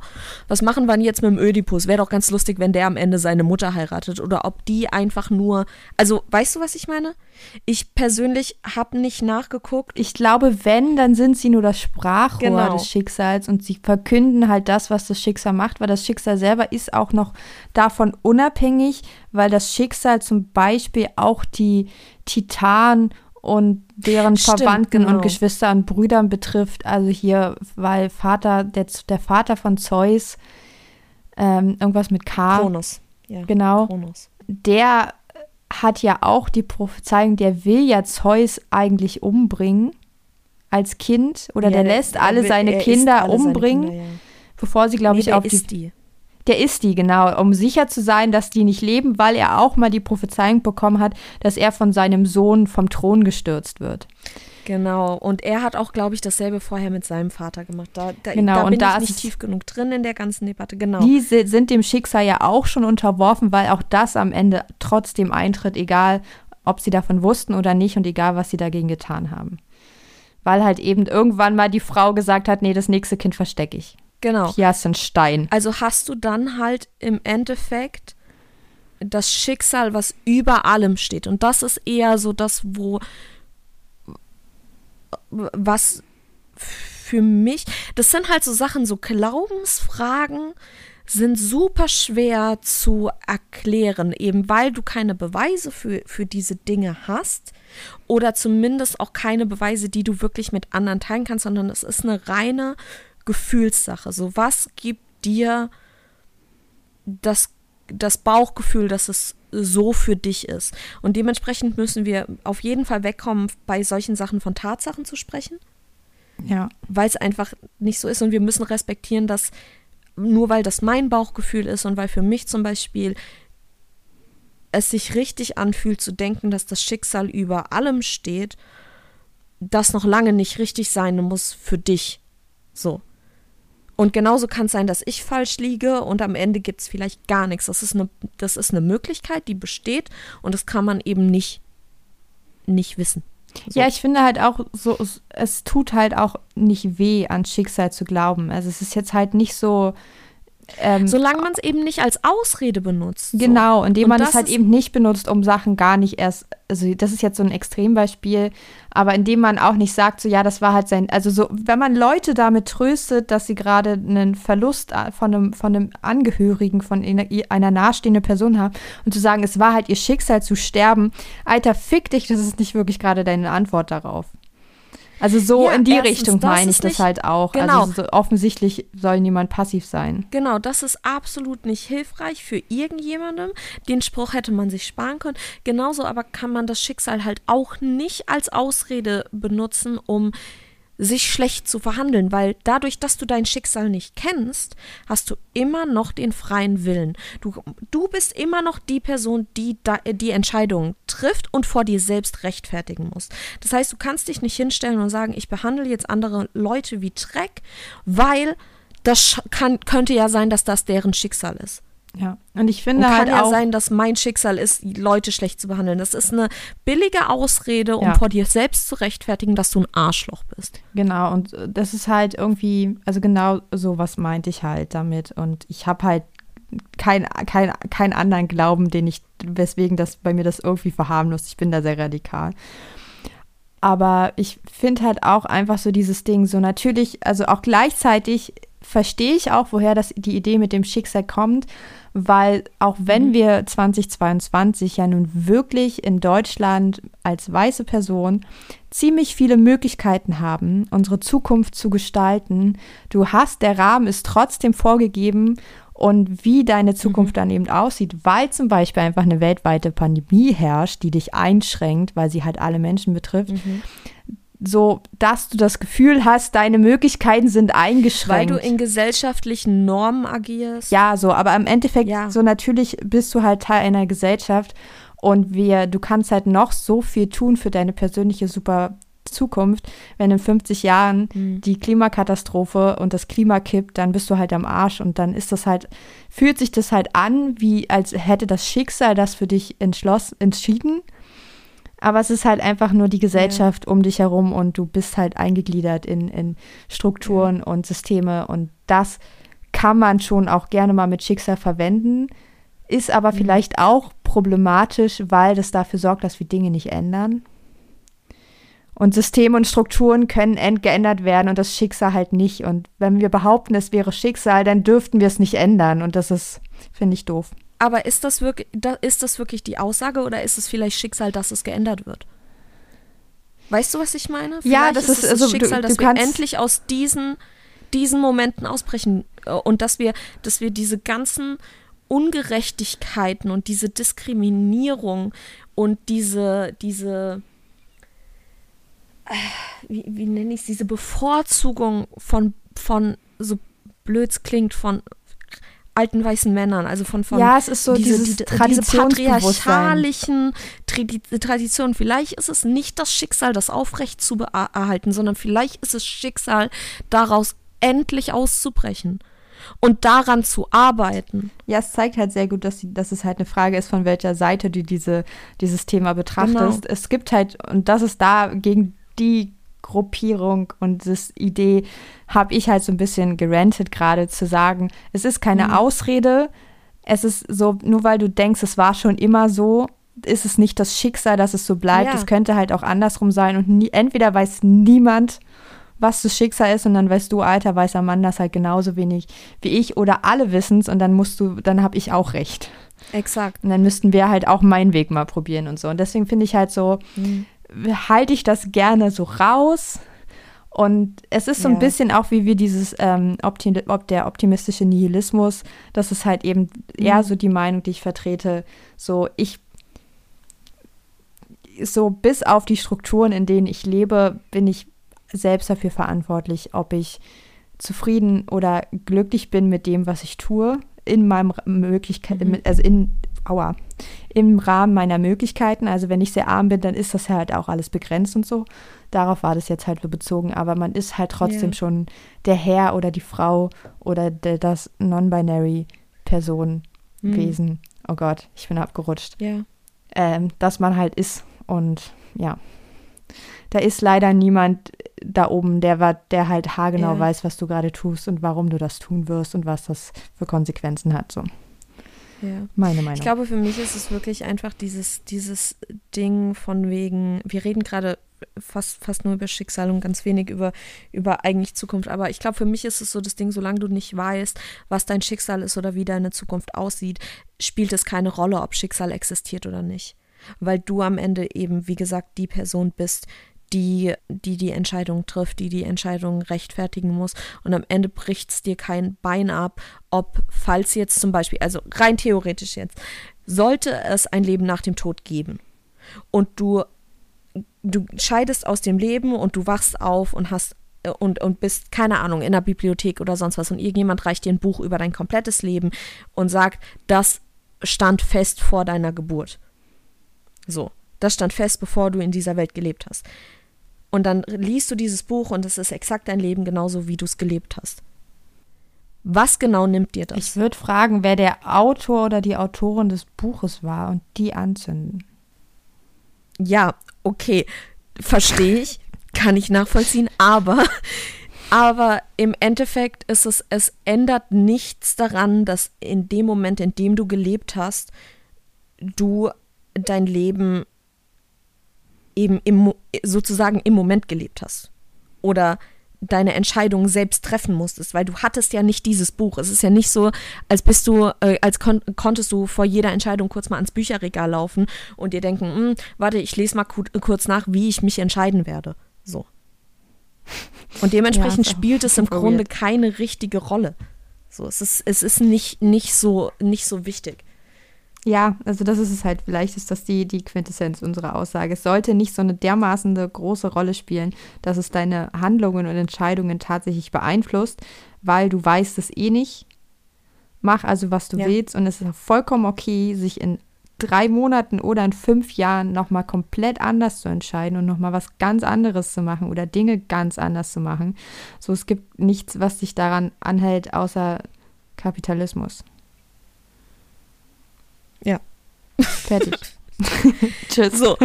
Speaker 3: was machen wir denn jetzt mit dem Ödipus? Wäre doch ganz lustig, wenn der am Ende seine Mutter heiratet. Oder ob die einfach nur, also weißt du, was ich meine? Ich persönlich habe nicht nachgeguckt.
Speaker 2: Ich glaube, wenn, dann sind sie nur das Sprachrohr genau. des Schicksals und sie verkünden halt das, was das Schicksal macht, weil das Schicksal selber ist auch noch davon unabhängig, weil das Schicksal zum Beispiel auch die Titan und deren Stimmt, Verwandten genau. und Geschwister und Brüdern betrifft. Also hier, weil Vater, der, der Vater von Zeus, ähm, irgendwas mit K.
Speaker 3: Kronos. Ja,
Speaker 2: genau.
Speaker 3: Kronos.
Speaker 2: Der hat ja auch die Prophezeiung, der will ja Zeus eigentlich umbringen als Kind oder ja, der, lässt alle seine Kinder alle umbringen, seine Kinder, ja. bevor sie, glaube nee, ich, auf die,
Speaker 3: die
Speaker 2: der ist die, genau, um sicher zu sein, dass die nicht leben, weil er auch mal die Prophezeiung bekommen hat, dass er von seinem Sohn vom Thron gestürzt wird.
Speaker 3: Genau, und er hat auch, glaube ich, dasselbe vorher mit seinem Vater gemacht. Da, da,
Speaker 2: genau,
Speaker 3: da bin
Speaker 2: und da
Speaker 3: ich nicht tief genug drin in der ganzen Debatte. Genau.
Speaker 2: Die sind dem Schicksal ja auch schon unterworfen, weil auch das am Ende trotzdem eintritt, egal ob sie davon wussten oder nicht und egal, was sie dagegen getan haben. Weil halt eben irgendwann mal die Frau gesagt hat, nee, das nächste Kind verstecke ich.
Speaker 3: Genau.
Speaker 2: Hier ist ein Stein.
Speaker 3: Also hast du dann halt im Endeffekt das Schicksal, was über allem steht. Und das ist eher so das, wo was für mich, das sind halt so Sachen, so Glaubensfragen sind super schwer zu erklären, eben weil du keine Beweise für, für diese Dinge hast oder zumindest auch keine Beweise, die du wirklich mit anderen teilen kannst, sondern es ist eine reine Gefühlssache. So, was gibt dir das, das Bauchgefühl, dass es so für dich ist? Und dementsprechend müssen wir auf jeden Fall wegkommen, bei solchen Sachen von Tatsachen zu sprechen.
Speaker 2: Ja.
Speaker 3: Weil es einfach nicht so ist und wir müssen respektieren, dass nur weil das mein Bauchgefühl ist und weil für mich zum Beispiel es sich richtig anfühlt zu denken, dass das Schicksal über allem steht, das noch lange nicht richtig sein muss für dich. So. Und genauso kann es sein, dass ich falsch liege und am Ende gibt es vielleicht gar nichts. Das ist, eine, das ist eine Möglichkeit, die besteht und das kann man eben nicht, nicht wissen.
Speaker 2: So. Ja, ich finde halt auch so, es tut halt auch nicht weh, an Schicksal zu glauben. Also es ist jetzt halt nicht so,
Speaker 3: ähm, Solange man es eben nicht als Ausrede benutzt.
Speaker 2: So. Genau, indem man es halt eben nicht benutzt, um Sachen gar nicht erst, also das ist jetzt so ein Extrembeispiel, aber indem man auch nicht sagt, so ja, das war halt sein, also so, wenn man Leute damit tröstet, dass sie gerade einen Verlust von einem, von einem Angehörigen, von einer nahestehenden Person haben und zu sagen, es war halt ihr Schicksal zu sterben, Alter, fick dich, das ist nicht wirklich gerade deine Antwort darauf. Also so ja, in die Richtung meine ich das halt auch. Also genau. Also so offensichtlich soll niemand passiv sein.
Speaker 3: Genau, das ist absolut nicht hilfreich für irgendjemandem. Den Spruch hätte man sich sparen können. Genauso aber kann man das Schicksal halt auch nicht als Ausrede benutzen, um sich schlecht zu verhandeln, weil dadurch, dass du dein Schicksal nicht kennst, hast du immer noch den freien Willen. Du, du bist immer noch die Person, die die Entscheidungen trifft und vor dir selbst rechtfertigen muss. Das heißt, du kannst dich nicht hinstellen und sagen, ich behandle jetzt andere Leute wie Dreck, weil das kann, könnte ja sein, dass das deren Schicksal ist.
Speaker 2: Ja, und ich finde
Speaker 3: Und
Speaker 2: halt
Speaker 3: kann ja
Speaker 2: auch,
Speaker 3: sein, dass mein Schicksal ist, Leute schlecht zu behandeln. Das ist eine billige Ausrede, um
Speaker 2: Ja.
Speaker 3: vor dir selbst zu rechtfertigen, dass du ein Arschloch bist.
Speaker 2: genau, und äh, das ist halt irgendwie, also genau so was meinte ich halt damit. Und ich habe halt kein, kein, keinen anderen Glauben, den ich, weswegen das bei mir das irgendwie verharmlost. Ich bin da sehr radikal. Aber ich finde halt auch einfach so dieses Ding, so natürlich, also auch gleichzeitig verstehe ich auch, woher das die Idee mit dem Schicksal kommt, weil auch wenn wir 2022 ja nun wirklich in Deutschland als weiße Person ziemlich viele Möglichkeiten haben, unsere Zukunft zu gestalten, du hast, der Rahmen ist trotzdem vorgegeben und wie deine Zukunft dann eben aussieht, weil zum Beispiel einfach eine weltweite Pandemie herrscht, die dich einschränkt, weil sie halt alle Menschen betrifft, so dass du das Gefühl hast, deine Möglichkeiten sind
Speaker 3: Weil
Speaker 2: eingeschränkt.
Speaker 3: du in gesellschaftlichen Normen agierst.
Speaker 2: Ja, so, aber im Endeffekt,
Speaker 3: Ja.
Speaker 2: so natürlich bist du halt Teil einer Gesellschaft und wir, du kannst halt noch so viel tun für deine persönliche super Zukunft. Wenn in 50 Jahren
Speaker 3: Mhm.
Speaker 2: die Klimakatastrophe und das Klima kippt, dann bist du halt am Arsch und dann ist das halt, fühlt sich das halt an, wie als hätte das Schicksal das für dich entschlossen, entschieden. Aber es ist halt einfach nur die Gesellschaft um dich herum und du bist halt eingegliedert in, in Strukturen und Systeme und das kann man schon auch gerne mal mit Schicksal verwenden, ist aber vielleicht auch problematisch, weil das dafür sorgt, dass wir Dinge nicht ändern. Und Systeme und Strukturen können geändert werden und das Schicksal halt nicht. Und wenn wir behaupten, es wäre Schicksal, dann dürften wir es nicht ändern. Und das ist, finde ich, doof.
Speaker 3: Aber ist das, wirklich, da, ist das wirklich die Aussage oder ist es vielleicht Schicksal, dass es geändert wird? Weißt du, was ich meine?
Speaker 2: Ja,
Speaker 3: Vielleicht
Speaker 2: das
Speaker 3: es
Speaker 2: ist-
Speaker 3: das
Speaker 2: also du-
Speaker 3: Schicksal,
Speaker 2: du
Speaker 3: dass wir endlich aus diesen, diesen Momenten ausbrechen äh, und dass wir, dass wir diese ganzen Ungerechtigkeiten und diese Diskriminierung und diese, diese, äh, wie, wie nenne ich es, diese Bevorzugung von, von, so blöd es klingt, von alten weißen Männern, also von, von
Speaker 2: ja, es ist so
Speaker 3: diese,
Speaker 2: dieses
Speaker 3: die, diese patriarchalischen Tradi- Traditionen. Vielleicht ist es nicht das Schicksal, das aufrecht zu erhalten, sondern vielleicht ist es Schicksal, daraus endlich auszubrechen und daran zu arbeiten.
Speaker 2: Ja, es zeigt halt sehr gut, dass, die, dass es halt eine Frage ist, von welcher Seite du diese, dieses Thema betrachtest.
Speaker 3: Genau.
Speaker 2: Es gibt halt, und das ist da gegen die Gruppierung und das Idee, habe ich halt so ein bisschen gerantet gerade zu sagen, es ist keine
Speaker 3: Mhm.
Speaker 2: Ausrede, es ist so, nur weil du denkst, es war schon immer so, ist es nicht das Schicksal, dass es so bleibt.
Speaker 3: Ja.
Speaker 2: Es könnte halt auch andersrum sein und nie, entweder weiß niemand, was das Schicksal ist und dann weißt du, alter weißer Mann, das halt genauso wenig wie ich oder alle wissen es und dann musst du, dann habe ich auch recht.
Speaker 3: Exakt.
Speaker 2: Und dann müssten wir halt auch meinen Weg mal probieren und so. Und deswegen finde ich halt so, halte ich das gerne so raus. Und es ist so ein
Speaker 3: Ja.
Speaker 2: bisschen auch wie wir dieses, ähm, Opti ob der optimistische Nihilismus, das ist halt eben eher so die Meinung, die ich vertrete. So, ich, so bis auf die Strukturen, in denen ich lebe, bin ich selbst dafür verantwortlich, ob ich zufrieden oder glücklich bin mit dem, was ich tue, in meinem Möglichkeit,
Speaker 3: Mhm.
Speaker 2: also in, aua, im Rahmen meiner Möglichkeiten. Also wenn ich sehr arm bin, dann ist das halt auch alles begrenzt und so. Darauf war das jetzt halt so bezogen. Aber man ist halt trotzdem
Speaker 3: Ja.
Speaker 2: schon der Herr oder die Frau oder der, das Non-Binary Person,
Speaker 3: Mhm.
Speaker 2: Wesen. Oh Gott, ich bin abgerutscht.
Speaker 3: Ja.
Speaker 2: Ähm, dass man halt ist. Und ja, da ist leider niemand da oben, der, der halt haargenau
Speaker 3: Ja.
Speaker 2: weiß, was du gerade tust und warum du das tun wirst und was das für Konsequenzen hat. So,
Speaker 3: ja.
Speaker 2: meine Meinung.
Speaker 3: Ich glaube, für mich ist es wirklich einfach dieses, dieses Ding von wegen, wir reden gerade fast, fast nur über Schicksal und ganz wenig über, über eigentlich Zukunft. Aber ich glaube, für mich ist es so das Ding, solange du nicht weißt, was dein Schicksal ist oder wie deine Zukunft aussieht, spielt es keine Rolle, ob Schicksal existiert oder nicht. Weil du am Ende eben, wie gesagt, die Person bist, die, die die Entscheidung trifft, die die Entscheidung rechtfertigen muss. Und am Ende bricht es dir kein Bein ab, ob, falls jetzt zum Beispiel, also rein theoretisch jetzt, sollte es ein Leben nach dem Tod geben und du, du scheidest aus dem Leben und du wachst auf und hast äh, und, und bist, keine Ahnung, in der Bibliothek oder sonst was und irgendjemand reicht dir ein Buch über dein komplettes Leben und sagt, das stand fest vor deiner Geburt. So, das stand fest, bevor du in dieser Welt gelebt hast. Und dann liest du dieses Buch und es ist exakt dein Leben genauso, wie du es gelebt hast. Was genau nimmt dir das?
Speaker 2: Ich würde fragen, wer der Autor oder die Autorin des Buches war und die anzünden.
Speaker 3: Ja, okay, verstehe ich, kann ich nachvollziehen, aber aber im Endeffekt ist es, es ändert nichts daran, dass in dem Moment, in dem du gelebt hast, du dein Leben eben im, sozusagen im Moment gelebt hast. Oder deine Entscheidung selbst treffen musstest, weil du hattest ja nicht dieses Buch. Es ist ja nicht so, als bist du, äh, als kon konntest du vor jeder Entscheidung kurz mal ans Bücherregal laufen und dir denken, hm, warte, ich lese mal kurz nach, wie ich mich entscheiden werde. So. Und dementsprechend ja, spielt es im Grunde keine richtige Rolle. So, es ist, es ist nicht, nicht, so, nicht so wichtig.
Speaker 2: Ja, also das ist es halt, vielleicht ist das die, die Quintessenz unserer Aussage. Es sollte nicht so eine dermaßen große Rolle spielen, dass es deine Handlungen und Entscheidungen tatsächlich beeinflusst, weil du weißt es eh nicht. Mach also, was du ja. willst und es ist vollkommen okay, sich in drei Monaten oder in fünf Jahren nochmal komplett anders zu entscheiden und nochmal was ganz anderes zu machen oder Dinge ganz anders zu machen. So, es gibt nichts, was dich daran anhält, außer Kapitalismus.
Speaker 3: Ja.
Speaker 2: Fertig.
Speaker 3: Tschüss. So.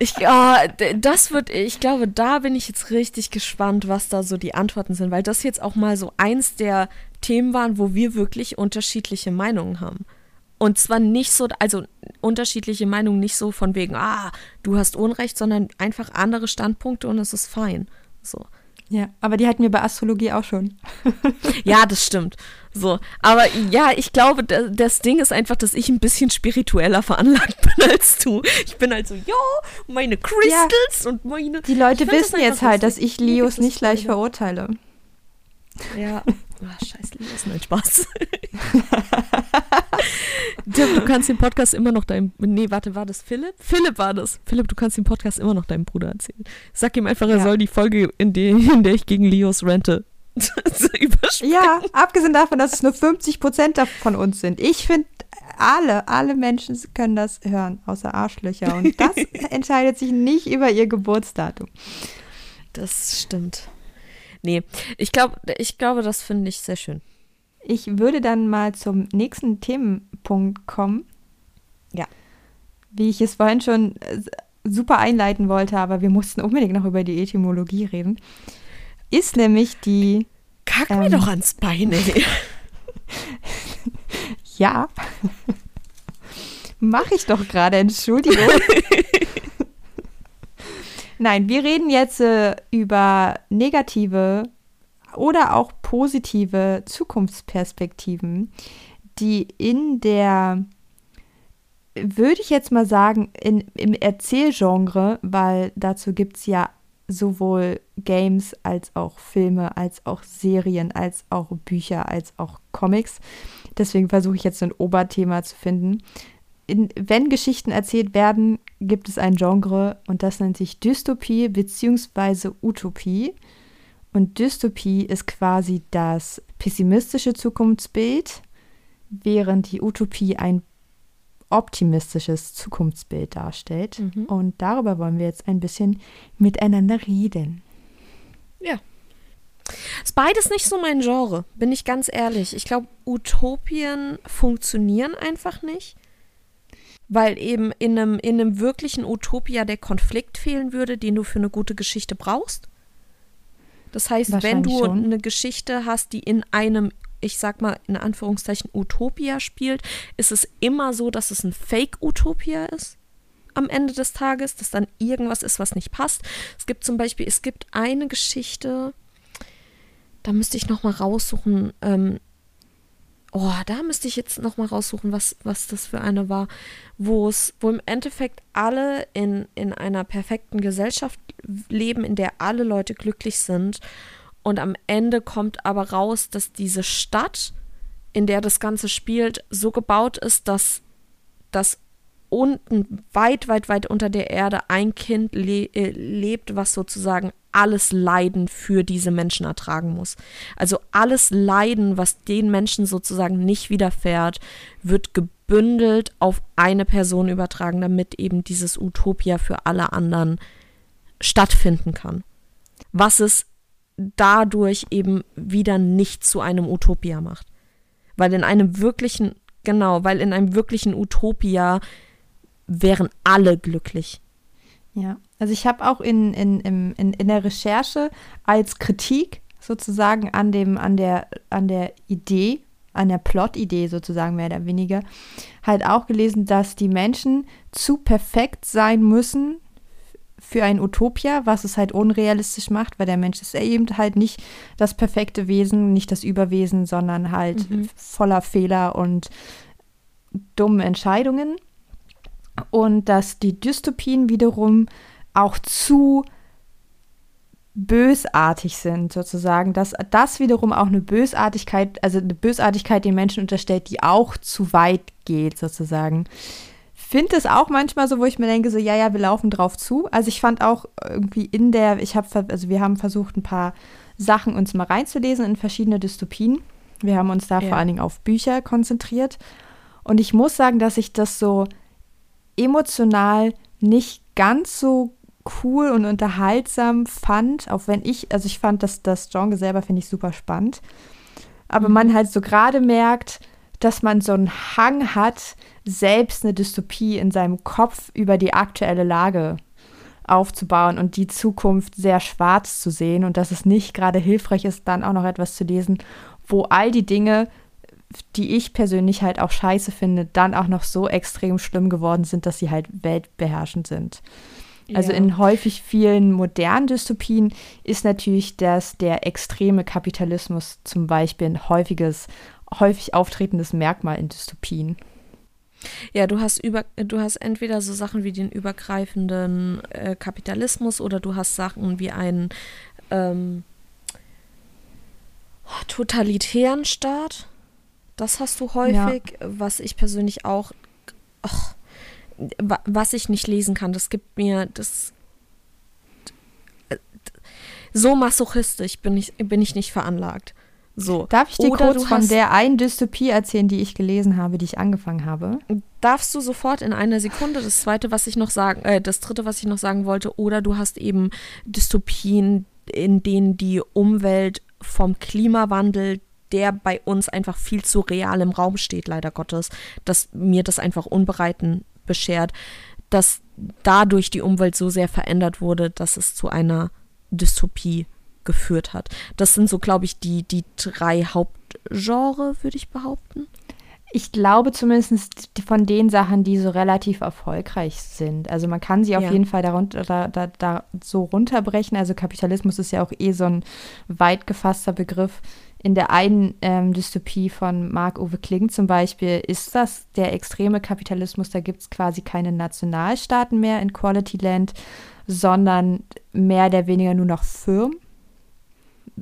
Speaker 3: Ich, oh, das wird, ich glaube, da bin ich jetzt richtig gespannt, was da so die Antworten sind, weil das jetzt auch mal so eins der Themen waren, wo wir wirklich unterschiedliche Meinungen haben. Und zwar nicht so, also unterschiedliche Meinungen nicht so von wegen, ah, du hast Unrecht, sondern einfach andere Standpunkte und es ist fein. So.
Speaker 2: Ja, aber die hatten wir bei Astrologie auch schon.
Speaker 3: ja, das stimmt. So, aber ja, ich glaube, das Ding ist einfach, dass ich ein bisschen spiritueller veranlagt bin als du. Ich bin halt so, ja, meine Crystals ja, und meine.
Speaker 2: Die Leute wissen jetzt halt, dass ich Leos nicht gleich verurteile.
Speaker 3: Ja, oh, scheiß Leos, nein, Spaß. Tim, du kannst den Podcast immer noch deinem. Nee, warte, war das Philipp? Philipp war das. Philipp, du kannst den Podcast immer noch deinem Bruder erzählen. Sag ihm einfach, er ja. soll die Folge, in, die, in der ich gegen Leos rente,
Speaker 2: Ja, abgesehen davon, dass es nur 50 Prozent von uns sind. Ich finde, alle, alle Menschen können das hören, außer Arschlöcher. Und das entscheidet sich nicht über ihr Geburtsdatum.
Speaker 3: Das stimmt. Nee, ich, glaub, ich glaube, das finde ich sehr schön.
Speaker 2: Ich würde dann mal zum nächsten Themenpunkt kommen.
Speaker 3: Ja.
Speaker 2: Wie ich es vorhin schon äh, super einleiten wollte, aber wir mussten unbedingt noch über die Etymologie reden. Ist nämlich die.
Speaker 3: Kack ähm, mir doch ans Bein, ey.
Speaker 2: ja. Mache ich doch gerade, Entschuldigung. Nein, wir reden jetzt äh, über negative oder auch positive Zukunftsperspektiven, die in der, würde ich jetzt mal sagen, in, im Erzählgenre, weil dazu gibt es ja sowohl Games als auch Filme, als auch Serien, als auch Bücher, als auch Comics. Deswegen versuche ich jetzt ein Oberthema zu finden. In, wenn Geschichten erzählt werden, gibt es ein Genre und das nennt sich Dystopie bzw. Utopie. Und Dystopie ist quasi das pessimistische Zukunftsbild, während die Utopie ein optimistisches Zukunftsbild darstellt. Mhm. Und darüber wollen wir jetzt ein bisschen miteinander reden.
Speaker 3: Ja. Ist beides nicht so mein Genre, bin ich ganz ehrlich. Ich glaube, Utopien funktionieren einfach nicht, weil eben in einem, in einem wirklichen Utopia der Konflikt fehlen würde, den du für eine gute Geschichte brauchst. Das heißt, wenn du schon. eine Geschichte hast, die in einem, ich sag mal in Anführungszeichen, Utopia spielt, ist es immer so, dass es ein Fake-Utopia ist am Ende des Tages, dass dann irgendwas ist, was nicht passt. Es gibt zum Beispiel, es gibt eine Geschichte, da müsste ich noch mal raussuchen, ähm, oh, da müsste ich jetzt noch mal raussuchen, was, was das für eine war, wo es, wo im Endeffekt alle in, in einer perfekten Gesellschaft leben, in der alle Leute glücklich sind. Und am Ende kommt aber raus, dass diese Stadt, in der das Ganze spielt, so gebaut ist, dass, dass unten, weit, weit, weit unter der Erde ein Kind le äh, lebt, was sozusagen alles Leiden für diese Menschen ertragen muss. Also alles Leiden, was den Menschen sozusagen nicht widerfährt, wird gebündelt auf eine Person übertragen, damit eben dieses Utopia für alle anderen stattfinden kann. Was es dadurch eben wieder nicht zu einem Utopia macht. Weil in einem wirklichen, genau, weil in einem wirklichen Utopia wären alle glücklich.
Speaker 2: Ja, also ich habe auch in, in, in, in der Recherche als Kritik sozusagen an dem, an der, an der Idee, an der Plot-Idee sozusagen mehr oder weniger, halt auch gelesen, dass die Menschen zu perfekt sein müssen für ein Utopia, was es halt unrealistisch macht, weil der Mensch ist eben halt nicht das perfekte Wesen, nicht das Überwesen, sondern halt mhm. voller Fehler und dummen Entscheidungen. Und dass die Dystopien wiederum auch zu bösartig sind, sozusagen, dass das wiederum auch eine Bösartigkeit, also eine Bösartigkeit den Menschen unterstellt, die auch zu weit geht, sozusagen. Finde es auch manchmal so, wo ich mir denke, so, ja, ja, wir laufen drauf zu. Also ich fand auch irgendwie in der, ich habe, also wir haben versucht, ein paar Sachen uns mal reinzulesen in verschiedene Dystopien. Wir haben uns da ja. vor allen Dingen auf Bücher konzentriert. Und ich muss sagen, dass ich das so emotional nicht ganz so cool und unterhaltsam fand, auch wenn ich, also ich fand das, das Genre selber finde ich super spannend, aber mhm. man halt so gerade merkt, dass man so einen Hang hat, selbst eine Dystopie in seinem Kopf über die aktuelle Lage aufzubauen und die Zukunft sehr schwarz zu sehen und dass es nicht gerade hilfreich ist, dann auch noch etwas zu lesen, wo all die Dinge, die ich persönlich halt auch scheiße finde, dann auch noch so extrem schlimm geworden sind, dass sie halt weltbeherrschend sind. Also ja. in häufig vielen modernen Dystopien ist natürlich das, der extreme Kapitalismus zum Beispiel ein häufiges, häufig auftretendes Merkmal in Dystopien.
Speaker 3: Ja, du hast über, du hast entweder so Sachen wie den übergreifenden äh, Kapitalismus oder du hast Sachen wie einen ähm, totalitären Staat. Das hast du häufig, ja. was ich persönlich auch. Och, was ich nicht lesen kann, das gibt mir das so masochistisch bin ich, bin ich nicht veranlagt. So.
Speaker 2: Darf ich dir Oder kurz von der einen Dystopie erzählen, die ich gelesen habe, die ich angefangen habe?
Speaker 3: Darfst du sofort in einer Sekunde. Das zweite, was ich noch sagen, äh, das dritte, was ich noch sagen wollte, oder du hast eben Dystopien, in denen die Umwelt vom Klimawandel, der bei uns einfach viel zu real im Raum steht, leider Gottes, dass mir das einfach unbereiten beschert, dass dadurch die Umwelt so sehr verändert wurde, dass es zu einer Dystopie geführt hat. Das sind so, glaube ich, die, die drei Hauptgenre, würde ich behaupten.
Speaker 2: Ich glaube zumindest von den Sachen, die so relativ erfolgreich sind. Also man kann sie auf ja. jeden Fall darunter, da, da, da so runterbrechen. Also Kapitalismus ist ja auch eh so ein weit gefasster Begriff in der einen ähm, Dystopie von Marc-Uwe Kling zum Beispiel ist das der extreme Kapitalismus. Da gibt es quasi keine Nationalstaaten mehr in Quality Land, sondern mehr oder weniger nur noch Firmen.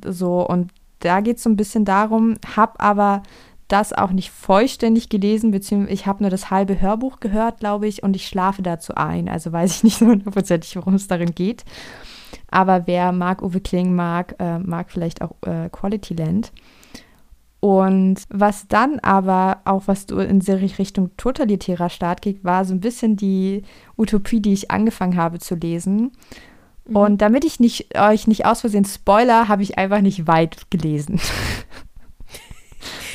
Speaker 2: So, und da geht es so ein bisschen darum, habe aber das auch nicht vollständig gelesen, beziehungsweise ich habe nur das halbe Hörbuch gehört, glaube ich, und ich schlafe dazu ein. Also weiß ich nicht so hundertprozentig, worum es darin geht. Aber wer Marc-Uwe Kling mag, äh, mag vielleicht auch äh, Quality Land. Und was dann aber auch, was du in Richtung totalitärer Staat geht, war so ein bisschen die Utopie, die ich angefangen habe zu lesen. Mhm. Und damit ich nicht, euch nicht aus Versehen spoiler, habe ich einfach nicht weit gelesen.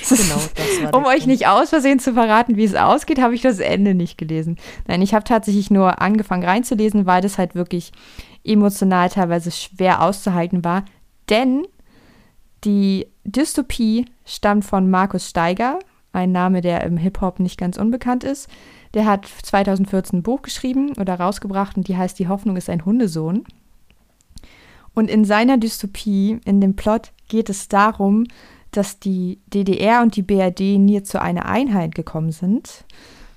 Speaker 2: genau, Um euch nicht aus Versehen zu verraten, wie es ausgeht, habe ich das Ende nicht gelesen. Nein, ich habe tatsächlich nur angefangen reinzulesen, weil das halt wirklich emotional teilweise schwer auszuhalten war. Denn die Dystopie stammt von Markus Steiger, ein Name, der im Hip-Hop nicht ganz unbekannt ist. Der hat 2014 ein Buch geschrieben oder rausgebracht und die heißt Die Hoffnung ist ein Hundesohn. Und in seiner Dystopie, in dem Plot, geht es darum, dass die DDR und die BRD nie zu einer Einheit gekommen sind,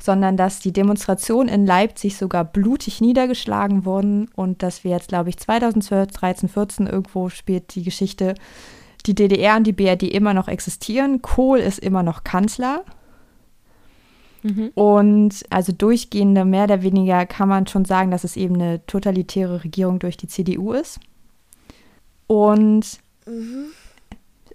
Speaker 2: sondern dass die Demonstrationen in Leipzig sogar blutig niedergeschlagen wurden und dass wir jetzt, glaube ich, 2012, 13, 14 irgendwo spielt die Geschichte, die DDR und die BRD immer noch existieren. Kohl ist immer noch Kanzler. Mhm. Und also durchgehende, mehr oder weniger kann man schon sagen, dass es eben eine totalitäre Regierung durch die CDU ist. Und mhm.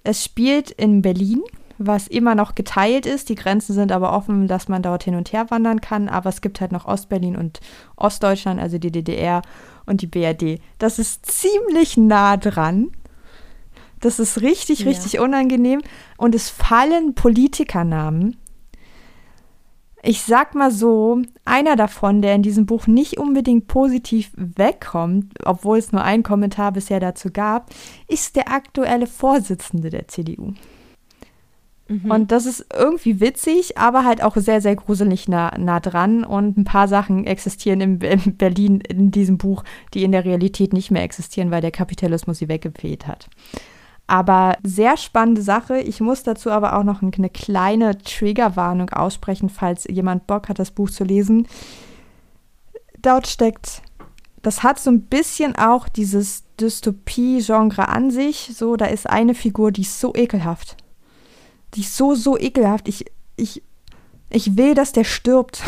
Speaker 2: es spielt in Berlin was immer noch geteilt ist. Die Grenzen sind aber offen, dass man dort hin und her wandern kann. Aber es gibt halt noch Ostberlin und Ostdeutschland, also die DDR und die BRD. Das ist ziemlich nah dran. Das ist richtig,
Speaker 3: Ja.
Speaker 2: richtig unangenehm. Und es fallen Politikernamen. Ich sag mal so, einer davon, der in diesem Buch nicht unbedingt positiv wegkommt, obwohl es nur einen Kommentar bisher dazu gab, ist der aktuelle Vorsitzende der CDU.
Speaker 3: Mhm.
Speaker 2: Und das ist irgendwie witzig, aber halt auch sehr, sehr gruselig nah, nah dran. Und ein paar Sachen existieren in, in Berlin in diesem Buch, die in der Realität nicht mehr existieren, weil der Kapitalismus sie weggefehlt hat. Aber sehr spannende Sache. Ich muss dazu aber auch noch eine kleine Triggerwarnung aussprechen, falls jemand Bock hat, das Buch zu lesen. Dort steckt, das hat so ein bisschen auch dieses Dystopie-Genre an sich. So, da ist eine Figur, die ist so ekelhaft. Die ist so, so ekelhaft. Ich, ich, ich will, dass der stirbt.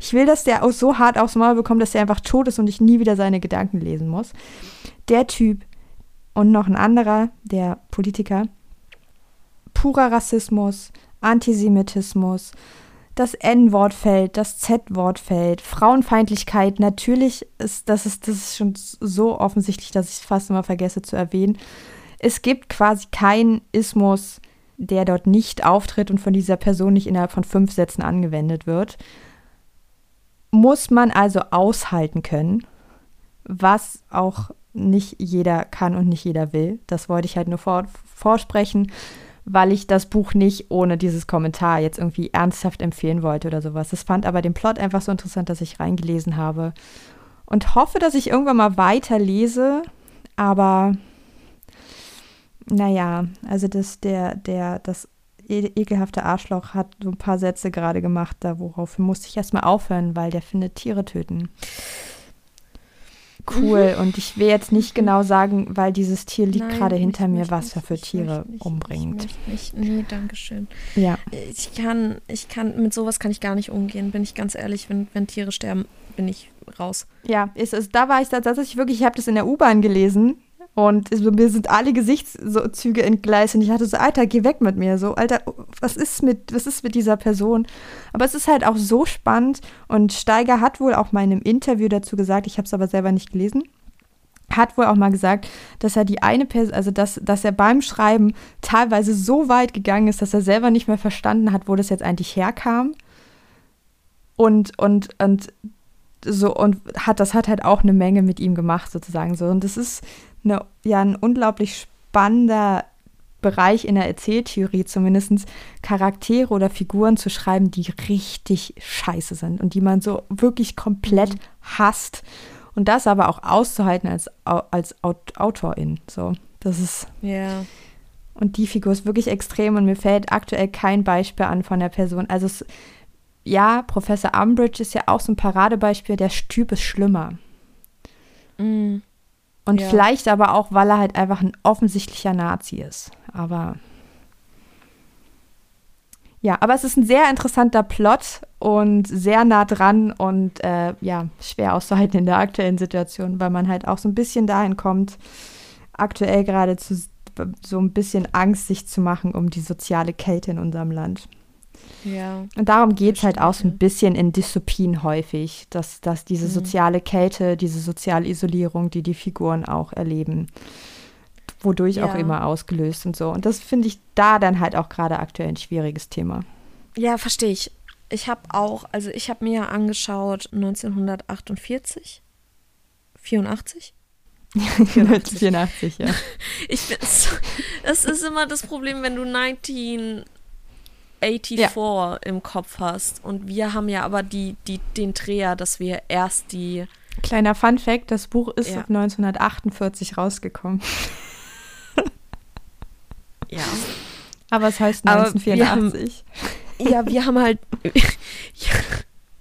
Speaker 2: Ich will, dass der auch so hart aufs Maul bekommt, dass er einfach tot ist und ich nie wieder seine Gedanken lesen muss. Der Typ und noch ein anderer, der Politiker, purer Rassismus, Antisemitismus, das N-Wort fällt, das Z-Wort fällt, Frauenfeindlichkeit, natürlich ist das, ist das ist schon so offensichtlich, dass ich es fast immer vergesse zu erwähnen. Es gibt quasi keinen Ismus, der dort nicht auftritt und von dieser Person nicht innerhalb von fünf Sätzen angewendet wird. Muss man also aushalten können, was auch nicht jeder kann und nicht jeder will. Das wollte ich halt nur vor, vorsprechen, weil ich das Buch nicht ohne dieses Kommentar jetzt irgendwie ernsthaft empfehlen wollte oder sowas. Es fand aber den Plot einfach so interessant, dass ich reingelesen habe und hoffe, dass ich irgendwann mal weiterlese, aber naja, also das, der, der, das e- ekelhafte Arschloch hat so ein paar Sätze gerade gemacht, da woraufhin musste ich erstmal aufhören, weil der findet Tiere töten. Cool. Und ich will jetzt nicht genau sagen, weil dieses Tier liegt
Speaker 3: Nein,
Speaker 2: gerade hinter mir, was er für Tiere
Speaker 3: nicht,
Speaker 2: umbringt.
Speaker 3: Ich. Nee, danke schön.
Speaker 2: Ja.
Speaker 3: Ich kann, ich kann, mit sowas kann ich gar nicht umgehen, bin ich ganz ehrlich. Wenn, wenn Tiere sterben, bin ich raus.
Speaker 2: Ja, ist, ist, da war ich tatsächlich wirklich, ich habe das in der U-Bahn gelesen und mir sind alle Gesichtszüge entgleist und ich hatte so, Alter, geh weg mit mir. So, Alter, was ist mit, was ist mit dieser Person? Aber es ist halt auch so spannend und Steiger hat wohl auch mal in einem Interview dazu gesagt, ich habe es aber selber nicht gelesen, hat wohl auch mal gesagt, dass er die eine Person, also dass, dass er beim Schreiben teilweise so weit gegangen ist, dass er selber nicht mehr verstanden hat, wo das jetzt eigentlich herkam. Und, und, und so, und hat, das hat halt auch eine Menge mit ihm gemacht, sozusagen so. Und das ist eine, ja ein unglaublich spannender Bereich in der Erzähltheorie, zumindest Charaktere oder Figuren zu schreiben, die richtig scheiße sind und die man so wirklich komplett hasst. Und das aber auch auszuhalten als, als Autorin. So, das ist.
Speaker 3: Ja.
Speaker 2: Und die Figur ist wirklich extrem und mir fällt aktuell kein Beispiel an von der Person. Also es, ja, Professor Umbridge ist ja auch so ein Paradebeispiel, der Typ ist schlimmer.
Speaker 3: Mm.
Speaker 2: Und
Speaker 3: Ja.
Speaker 2: vielleicht aber auch, weil er halt einfach ein offensichtlicher Nazi ist. Aber ja, aber es ist ein sehr interessanter Plot und sehr nah dran und äh, ja, schwer auszuhalten in der aktuellen Situation, weil man halt auch so ein bisschen dahin kommt, aktuell gerade zu so ein bisschen Angst sich zu machen um die soziale Kälte in unserem Land.
Speaker 3: Ja.
Speaker 2: Und darum geht es halt auch so ein bisschen in Dystopien häufig, dass, dass diese
Speaker 3: Mhm.
Speaker 2: soziale Kälte, diese soziale Isolierung, die die Figuren auch erleben, wodurch auch
Speaker 3: Ja.
Speaker 2: immer ausgelöst und so. Und das finde ich da dann halt auch gerade aktuell ein schwieriges Thema.
Speaker 3: Ja, verstehe ich. Ich habe auch, also ich habe mir angeschaut 1948, 84.
Speaker 2: 1984, ja.
Speaker 3: Ich bin, es ist immer das Problem, wenn du 1984 im Kopf hast. Und wir haben ja aber die, die, den Dreher, dass wir erst die.
Speaker 2: Kleiner Fun Fact, das Buch ist
Speaker 3: Ja.
Speaker 2: 1948 rausgekommen.
Speaker 3: Ja.
Speaker 2: Aber es heißt
Speaker 3: Aber wir haben-
Speaker 2: 1984.
Speaker 3: Ja, wir haben halt. ja.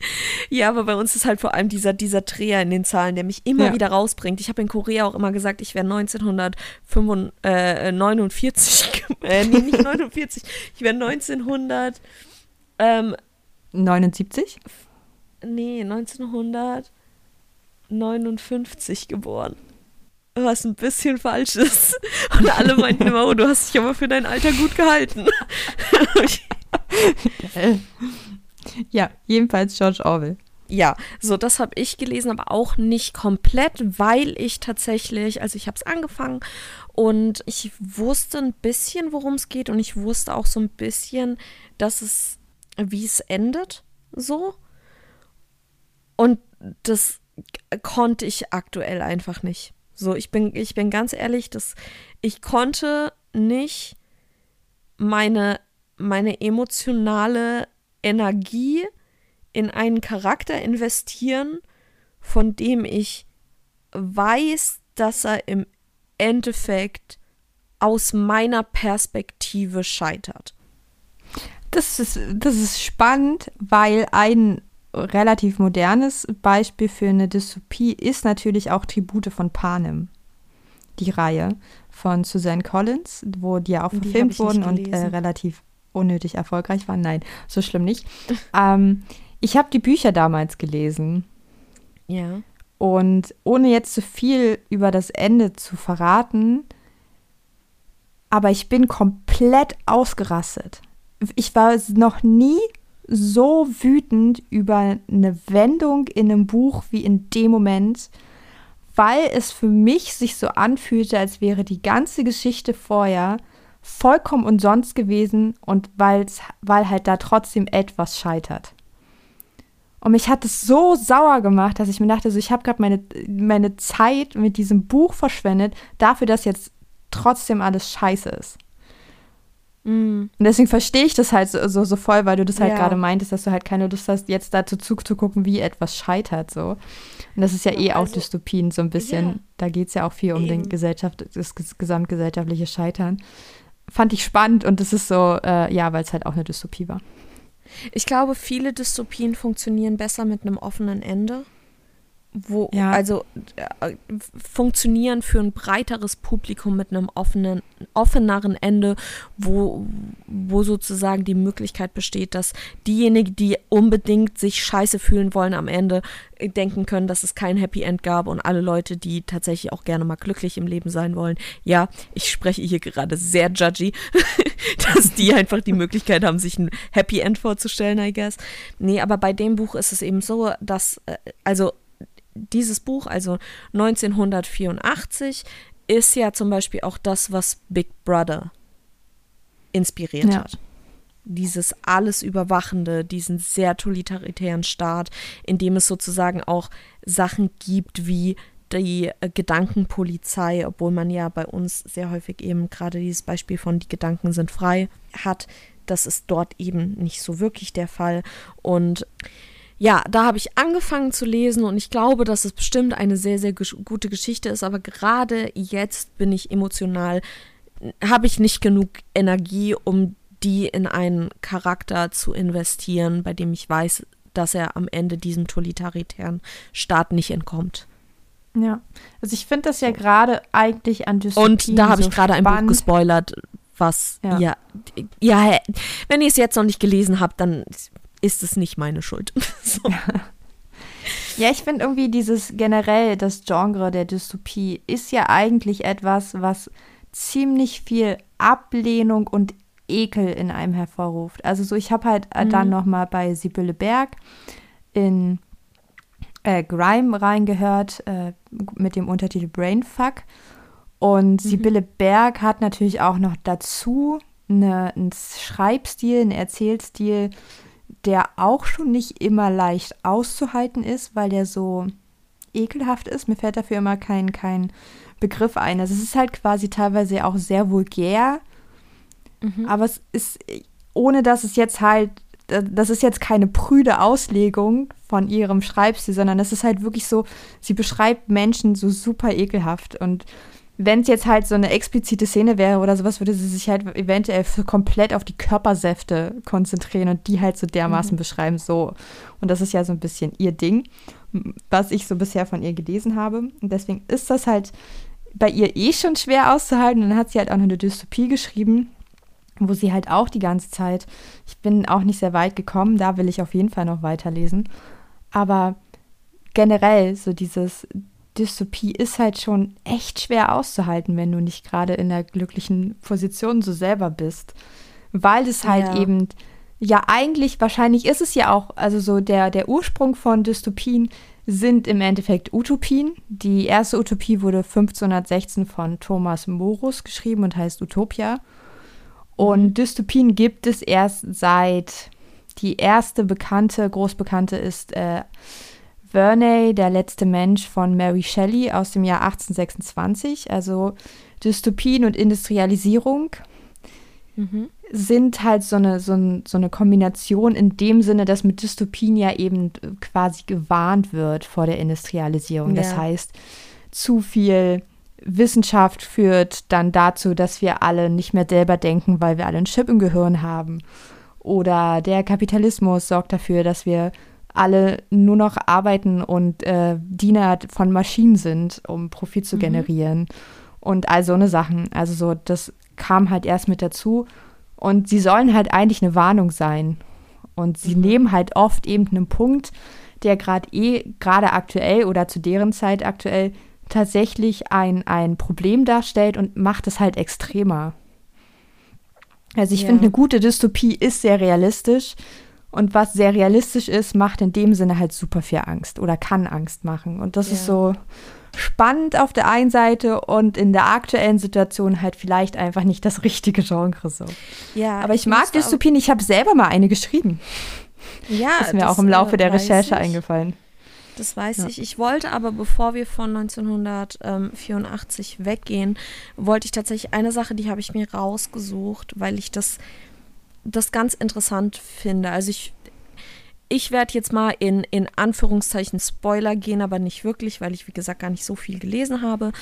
Speaker 3: ja, aber bei uns ist halt vor allem dieser, dieser Dreher in den Zahlen, der mich immer
Speaker 2: Ja.
Speaker 3: wieder rausbringt. Ich habe in Korea auch immer gesagt, ich wäre 1949. Äh, nee, nicht 49. Ich wäre 1900. Ähm,
Speaker 2: 79?
Speaker 3: nee, 1959 geboren. Was ein bisschen falsch ist. Und alle meinten immer, oh, du hast dich aber für dein Alter gut gehalten.
Speaker 2: Ja, jedenfalls George Orwell.
Speaker 3: ja, so das habe ich gelesen, aber auch nicht komplett, weil ich tatsächlich, also ich habe es angefangen und ich wusste ein bisschen, worum es geht und ich wusste auch so ein bisschen, dass es, wie es endet, so. Und das konnte ich aktuell einfach nicht. So, ich bin, ich bin ganz ehrlich, dass ich konnte nicht meine, meine emotionale Energie in einen Charakter investieren, von dem ich weiß, dass er im Endeffekt aus meiner Perspektive scheitert.
Speaker 2: Das ist, das ist spannend, weil ein relativ modernes Beispiel für eine Dystopie ist natürlich auch Tribute von Panem, die Reihe von Suzanne Collins, wo die ja auch verfilmt wurden und äh, relativ unnötig erfolgreich waren. Nein, so schlimm nicht. ähm, ich habe die Bücher damals gelesen.
Speaker 3: Ja.
Speaker 2: Und ohne jetzt zu viel über das Ende zu verraten, aber ich bin komplett ausgerastet. Ich war noch nie so wütend über eine Wendung in einem Buch wie in dem Moment, weil es für mich sich so anfühlte, als wäre die ganze Geschichte vorher vollkommen umsonst gewesen und weil halt da trotzdem etwas scheitert. Und mich hat es so sauer gemacht, dass ich mir dachte, so, ich habe gerade meine, meine Zeit mit diesem Buch verschwendet, dafür, dass jetzt trotzdem alles scheiße ist. Mm. Und deswegen verstehe ich das halt so, so, so, voll, weil du das halt ja. gerade meintest, dass du halt keine Lust hast, jetzt dazu zuzugucken, wie etwas scheitert. So. Und das ist ja, ja eh also, auch Dystopien so ein bisschen. Ja. Da geht es ja auch viel um den Gesellschaft, das gesamtgesellschaftliche Scheitern. Fand ich spannend und das ist so, äh, ja, weil es halt auch eine Dystopie war.
Speaker 3: Ich glaube, viele Dystopien funktionieren besser mit einem offenen Ende wo ja. also äh, funktionieren für ein breiteres Publikum mit einem offenen offeneren Ende, wo wo sozusagen die Möglichkeit besteht, dass diejenigen, die unbedingt sich scheiße fühlen wollen am Ende, äh, denken können, dass es kein Happy End gab und alle Leute, die tatsächlich auch gerne mal glücklich im Leben sein wollen. Ja, ich spreche hier gerade sehr judgy, dass die einfach die Möglichkeit haben, sich ein Happy End vorzustellen, I guess. Nee, aber bei dem Buch ist es eben so, dass äh, also dieses Buch, also 1984, ist ja zum Beispiel auch das, was Big Brother inspiriert ja. hat. Dieses alles Überwachende, diesen sehr totalitären Staat, in dem es sozusagen auch Sachen gibt wie die äh, Gedankenpolizei, obwohl man ja bei uns sehr häufig eben gerade dieses Beispiel von die Gedanken sind frei hat. Das ist dort eben nicht so wirklich der Fall. Und ja, da habe ich angefangen zu lesen und ich glaube, dass es bestimmt eine sehr, sehr gute Geschichte ist, aber gerade jetzt bin ich emotional, habe ich nicht genug Energie, um die in einen Charakter zu investieren, bei dem ich weiß, dass er am Ende diesem totalitären Staat nicht entkommt.
Speaker 2: Ja, also ich finde das ja gerade eigentlich an
Speaker 3: Dystopien Und da habe so ich gerade ein Buch gespoilert, was, ja, ja, ja wenn ihr es jetzt noch nicht gelesen habt, dann ist es nicht meine Schuld. so.
Speaker 2: Ja, ich finde irgendwie dieses generell, das Genre der Dystopie ist ja eigentlich etwas, was ziemlich viel Ablehnung und Ekel in einem hervorruft. Also so, ich habe halt äh, mhm. dann noch mal bei Sibylle Berg in äh, Grime reingehört äh, mit dem Untertitel Brainfuck. Und mhm. Sibylle Berg hat natürlich auch noch dazu eine, einen Schreibstil, einen Erzählstil, der auch schon nicht immer leicht auszuhalten ist, weil der so ekelhaft ist. Mir fällt dafür immer kein, kein Begriff ein. Also es ist halt quasi teilweise auch sehr vulgär, mhm. aber es ist, ohne dass es jetzt halt, das ist jetzt keine prüde Auslegung von ihrem Schreibstil, sondern es ist halt wirklich so, sie beschreibt Menschen so super ekelhaft und wenn es jetzt halt so eine explizite Szene wäre oder sowas, würde sie sich halt eventuell komplett auf die Körpersäfte konzentrieren und die halt so dermaßen mhm. beschreiben, so. Und das ist ja so ein bisschen ihr Ding, was ich so bisher von ihr gelesen habe. Und deswegen ist das halt bei ihr eh schon schwer auszuhalten. Und dann hat sie halt auch noch eine Dystopie geschrieben, wo sie halt auch die ganze Zeit, ich bin auch nicht sehr weit gekommen, da will ich auf jeden Fall noch weiterlesen. Aber generell so dieses Dystopie ist halt schon echt schwer auszuhalten, wenn du nicht gerade in der glücklichen Position so selber bist. Weil es halt ja. eben ja eigentlich, wahrscheinlich ist es ja auch, also so der, der Ursprung von Dystopien sind im Endeffekt Utopien. Die erste Utopie wurde 1516 von Thomas Morus geschrieben und heißt Utopia. Und mhm. Dystopien gibt es erst seit die erste bekannte, großbekannte ist äh, Verney, der letzte Mensch von Mary Shelley aus dem Jahr 1826. Also Dystopien und Industrialisierung mhm. sind halt so eine, so, ein, so eine Kombination in dem Sinne, dass mit Dystopien ja eben quasi gewarnt wird vor der Industrialisierung. Ja. Das heißt, zu viel Wissenschaft führt dann dazu, dass wir alle nicht mehr selber denken, weil wir alle einen Chip im Gehirn haben. Oder der Kapitalismus sorgt dafür, dass wir alle nur noch arbeiten und äh, Diener von Maschinen sind, um Profit zu mhm. generieren. Und all so eine Sachen. Also so, das kam halt erst mit dazu. Und sie sollen halt eigentlich eine Warnung sein. Und sie mhm. nehmen halt oft eben einen Punkt, der gerade eh, gerade aktuell oder zu deren Zeit aktuell tatsächlich ein, ein Problem darstellt und macht es halt extremer. Also ich ja. finde, eine gute Dystopie ist sehr realistisch. Und was sehr realistisch ist, macht in dem Sinne halt super viel Angst oder kann Angst machen. Und das ja. ist so, spannend auf der einen Seite und in der aktuellen Situation halt vielleicht einfach nicht das richtige Genre so. Ja, aber ich, ich mag Dystopien. Ich habe selber mal eine geschrieben. Ja, das ist mir das, auch im Laufe der Recherche ich. eingefallen.
Speaker 3: Das weiß ja. ich. Ich wollte aber, bevor wir von 1984 weggehen, wollte ich tatsächlich eine Sache, die habe ich mir rausgesucht, weil ich das, das ganz interessant finde. Also ich ich werde jetzt mal in, in Anführungszeichen Spoiler gehen, aber nicht wirklich, weil ich, wie gesagt, gar nicht so viel gelesen habe.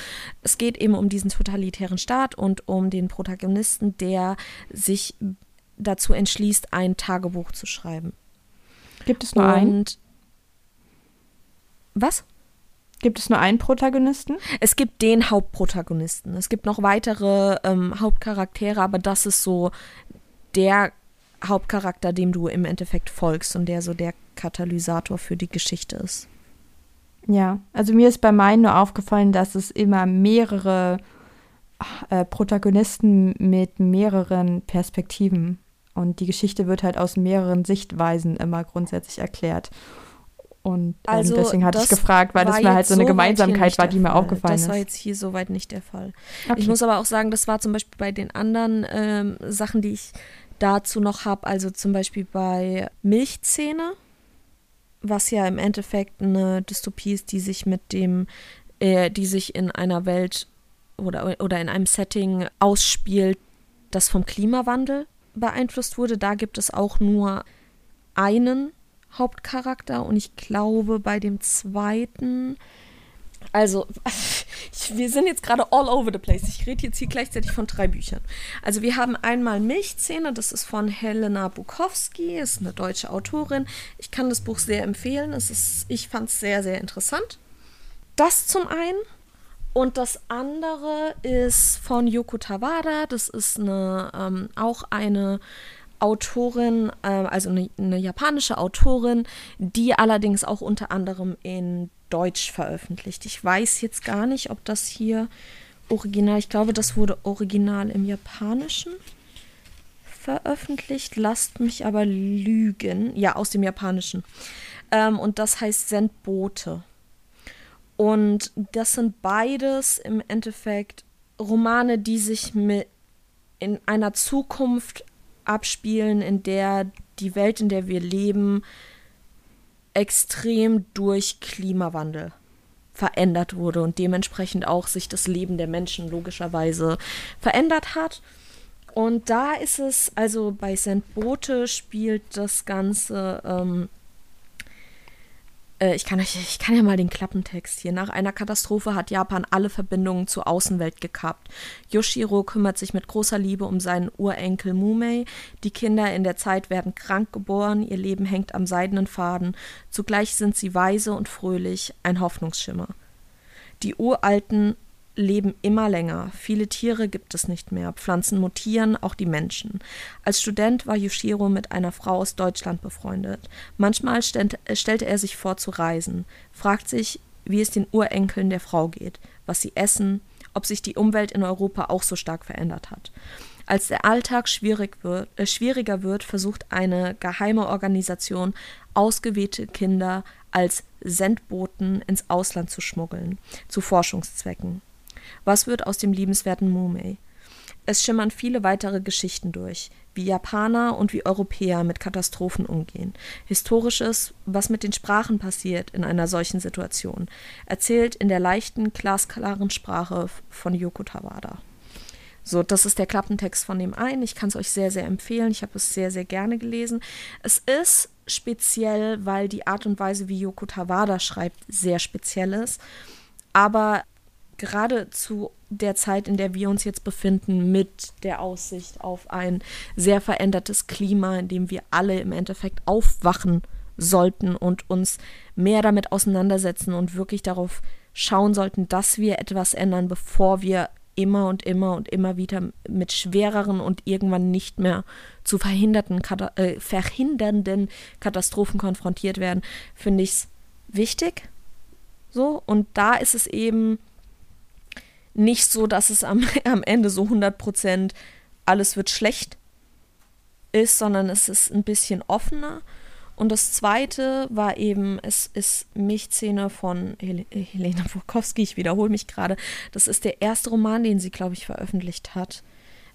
Speaker 3: Es geht eben um diesen totalitären Staat und um den Protagonisten, der sich dazu entschließt, ein Tagebuch zu schreiben.
Speaker 2: Gibt es nur und einen?
Speaker 3: Was?
Speaker 2: Gibt es nur einen Protagonisten?
Speaker 3: Es gibt den Hauptprotagonisten. Es gibt noch weitere ähm, Hauptcharaktere, aber das ist so der Hauptcharakter, dem du im Endeffekt folgst und der so der Katalysator für die Geschichte ist.
Speaker 2: Ja, also mir ist bei meinen nur aufgefallen, dass es immer mehrere äh, Protagonisten mit mehreren Perspektiven und die Geschichte wird halt aus mehreren Sichtweisen immer grundsätzlich erklärt. Und ähm, also deswegen hatte ich gefragt, weil das mir halt so eine Gemeinsamkeit war, die mir aufgefallen ist.
Speaker 3: Das war jetzt hier soweit nicht der Fall. Okay. Ich muss aber auch sagen, das war zum Beispiel bei den anderen ähm, Sachen, die ich dazu noch habe, also zum Beispiel bei Milchzähne, was ja im Endeffekt eine Dystopie ist, die sich mit dem, äh, die sich in einer Welt oder, oder in einem Setting ausspielt, das vom Klimawandel beeinflusst wurde. Da gibt es auch nur einen Hauptcharakter und ich glaube bei dem zweiten also, ich, wir sind jetzt gerade all over the place. Ich rede jetzt hier gleichzeitig von drei Büchern. Also, wir haben einmal Milchzähne, das ist von Helena Bukowski, ist eine deutsche Autorin. Ich kann das Buch sehr empfehlen. Es ist, ich fand es sehr, sehr interessant. Das zum einen. Und das andere ist von Yoko Tawada. Das ist eine, ähm, auch eine Autorin, äh, also eine, eine, japanische Autorin, die allerdings auch unter anderem in Deutsch veröffentlicht. Ich weiß jetzt gar nicht, ob das hier original, ich glaube, das wurde original im Japanischen veröffentlicht. Lasst mich aber lügen. Ja, aus dem Japanischen. Ähm, und das heißt Sendbote. Und das sind beides im Endeffekt Romane, die sich mit in einer Zukunft abspielen, in der die Welt, in der wir leben, extrem durch Klimawandel verändert wurde und dementsprechend auch sich das Leben der Menschen logischerweise verändert hat. Und da ist es, also bei St. Bote spielt das Ganze ähm, äh, ich, kann euch, ich kann ja mal den Klappentext hier. Nach einer Katastrophe hat Japan alle Verbindungen zur Außenwelt gekappt. Yoshiro kümmert sich mit großer Liebe um seinen Urenkel Mumei. Die Kinder in der Zeit werden krank geboren, ihr Leben hängt am seidenen Faden. Zugleich sind sie weise und fröhlich, ein Hoffnungsschimmer. Die uralten leben immer länger. Viele Tiere gibt es nicht mehr. Pflanzen mutieren, auch die Menschen. Als Student war Yoshiro mit einer Frau aus Deutschland befreundet. Manchmal stellte er sich vor zu reisen, fragt sich, wie es den Urenkeln der Frau geht, was sie essen, ob sich die Umwelt in Europa auch so stark verändert hat. Als der Alltag schwierig wird, äh, schwieriger wird, versucht eine geheime Organisation, ausgewählte Kinder als Sendboten ins Ausland zu schmuggeln, zu Forschungszwecken. Was wird aus dem liebenswerten Mumei? Es schimmern viele weitere Geschichten durch, wie Japaner und wie Europäer mit Katastrophen umgehen. Historisches, was mit den Sprachen passiert in einer solchen Situation, erzählt in der leichten, glasklaren Sprache von Yoko Tawada. So, das ist der Klappentext von dem einen. Ich kann es euch sehr, sehr empfehlen. Ich habe es sehr, sehr gerne gelesen. Es ist speziell, weil die Art und Weise, wie Yoko Tawada schreibt, sehr speziell ist. Aber gerade zu der Zeit, in der wir uns jetzt befinden, mit der Aussicht auf ein sehr verändertes Klima, in dem wir alle im Endeffekt aufwachen sollten und uns mehr damit auseinandersetzen und wirklich darauf schauen sollten, dass wir etwas ändern, bevor wir immer und immer und immer wieder mit schwereren und irgendwann nicht mehr zu verhinderten, äh, verhindernden Katastrophen konfrontiert werden, finde ich es wichtig. So, und da ist es eben nicht so, dass es am, am Ende so 100% alles wird schlecht ist, sondern es ist ein bisschen offener. Und das zweite war eben, es ist Milchzähne von Hel Helene Bukowski, ich wiederhole mich gerade. Das ist der erste Roman, den sie, glaube ich, veröffentlicht hat.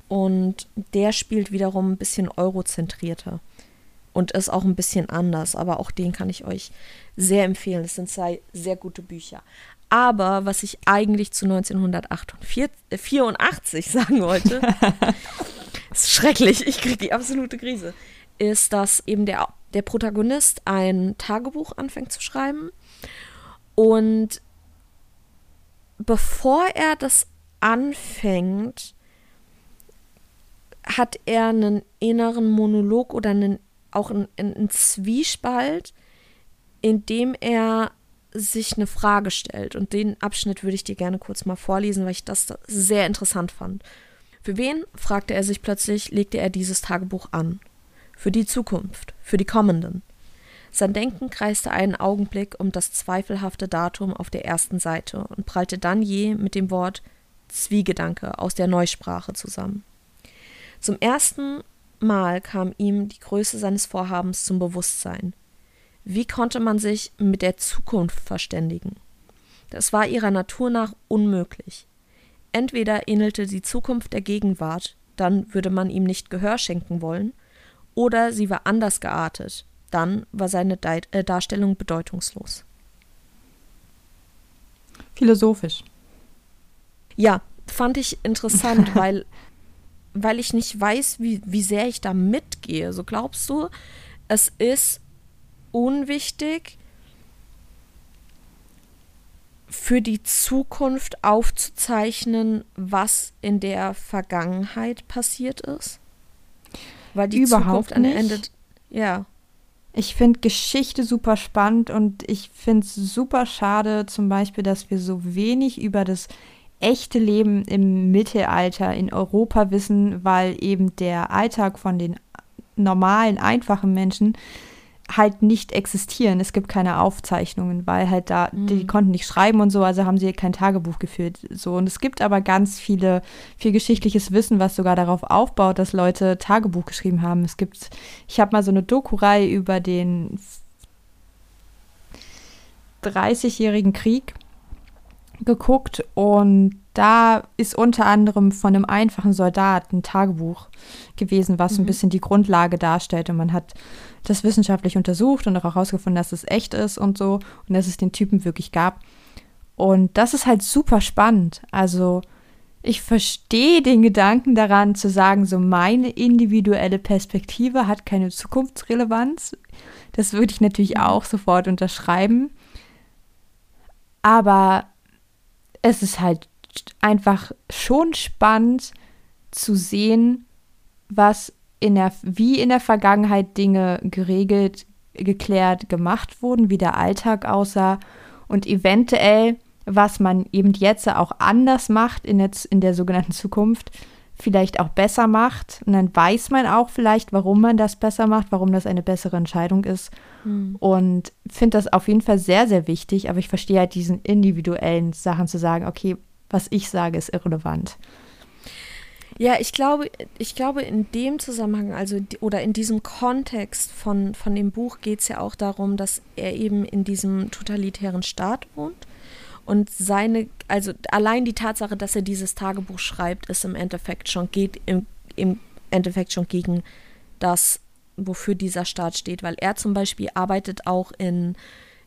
Speaker 3: Und der spielt wiederum ein bisschen eurozentrierter und ist auch ein bisschen anders, aber auch den kann ich euch sehr empfehlen. Es sind zwei sehr gute Bücher. Aber was ich eigentlich zu 1984 sagen wollte, ist schrecklich, ich kriege die absolute Krise, ist, dass eben der, der Protagonist ein Tagebuch anfängt zu schreiben. Und bevor er das anfängt, hat er einen inneren Monolog oder einen, auch einen, einen Zwiespalt, in dem er sich eine Frage stellt. Und den Abschnitt würde ich dir gerne kurz mal vorlesen, weil ich das sehr interessant fand. Für wen, fragte er sich plötzlich, legte er dieses Tagebuch an? Für die Zukunft, für die kommenden. Sein Denken kreiste einen Augenblick um das zweifelhafte Datum auf der ersten Seite und prallte dann je mit dem Wort Zwiegedanke aus der Neusprache zusammen. Zum ersten Mal kam ihm die Größe seines Vorhabens zum Bewusstsein. Wie konnte man sich mit der Zukunft verständigen? Das war ihrer Natur nach unmöglich. Entweder ähnelte die Zukunft der Gegenwart, dann würde man ihm nicht Gehör schenken wollen, oder sie war anders geartet, dann war seine äh, Darstellung bedeutungslos.
Speaker 2: Philosophisch.
Speaker 3: Ja, fand ich interessant, weil, weil ich nicht weiß, wie, wie sehr ich da mitgehe. So glaubst du, es ist unwichtig, für die Zukunft aufzuzeichnen, was in der Vergangenheit passiert ist?
Speaker 2: Weil die Überhaupt Zukunft am Ende. Ja. Ich finde Geschichte super spannend und ich finde es super schade, zum Beispiel, dass wir so wenig über das echte Leben im Mittelalter in Europa wissen, weil eben der Alltag von den normalen, einfachen Menschen halt nicht existieren. Es gibt keine Aufzeichnungen, weil halt da, mhm. die konnten nicht schreiben und so, also haben sie kein Tagebuch geführt. So. Und es gibt aber ganz viele, viel geschichtliches Wissen, was sogar darauf aufbaut, dass Leute Tagebuch geschrieben haben. Es gibt, ich habe mal so eine Doku-Reihe über den 30-jährigen Krieg geguckt und da ist unter anderem von einem einfachen Soldaten ein Tagebuch gewesen, was mhm. ein bisschen die Grundlage darstellt. Und man hat das wissenschaftlich untersucht und auch herausgefunden, dass es echt ist und so und dass es den Typen wirklich gab. Und das ist halt super spannend. Also ich verstehe den Gedanken daran zu sagen, so meine individuelle Perspektive hat keine Zukunftsrelevanz. Das würde ich natürlich mhm. auch sofort unterschreiben. Aber es ist halt einfach schon spannend zu sehen, was in der, wie in der Vergangenheit Dinge geregelt, geklärt, gemacht wurden, wie der Alltag aussah und eventuell, was man eben jetzt auch anders macht in der, in der sogenannten Zukunft, vielleicht auch besser macht. Und dann weiß man auch vielleicht, warum man das besser macht, warum das eine bessere Entscheidung ist. Mhm. Und finde das auf jeden Fall sehr, sehr wichtig. Aber ich verstehe halt diesen individuellen Sachen zu sagen, okay, was ich sage, ist irrelevant.
Speaker 3: Ja, ich glaube, ich glaube, in dem Zusammenhang, also oder in diesem Kontext von, von dem Buch geht es ja auch darum, dass er eben in diesem totalitären Staat wohnt. Und seine, also allein die Tatsache, dass er dieses Tagebuch schreibt, ist im Endeffekt schon, geht im, im Endeffekt schon gegen das, wofür dieser Staat steht. Weil er zum Beispiel arbeitet auch in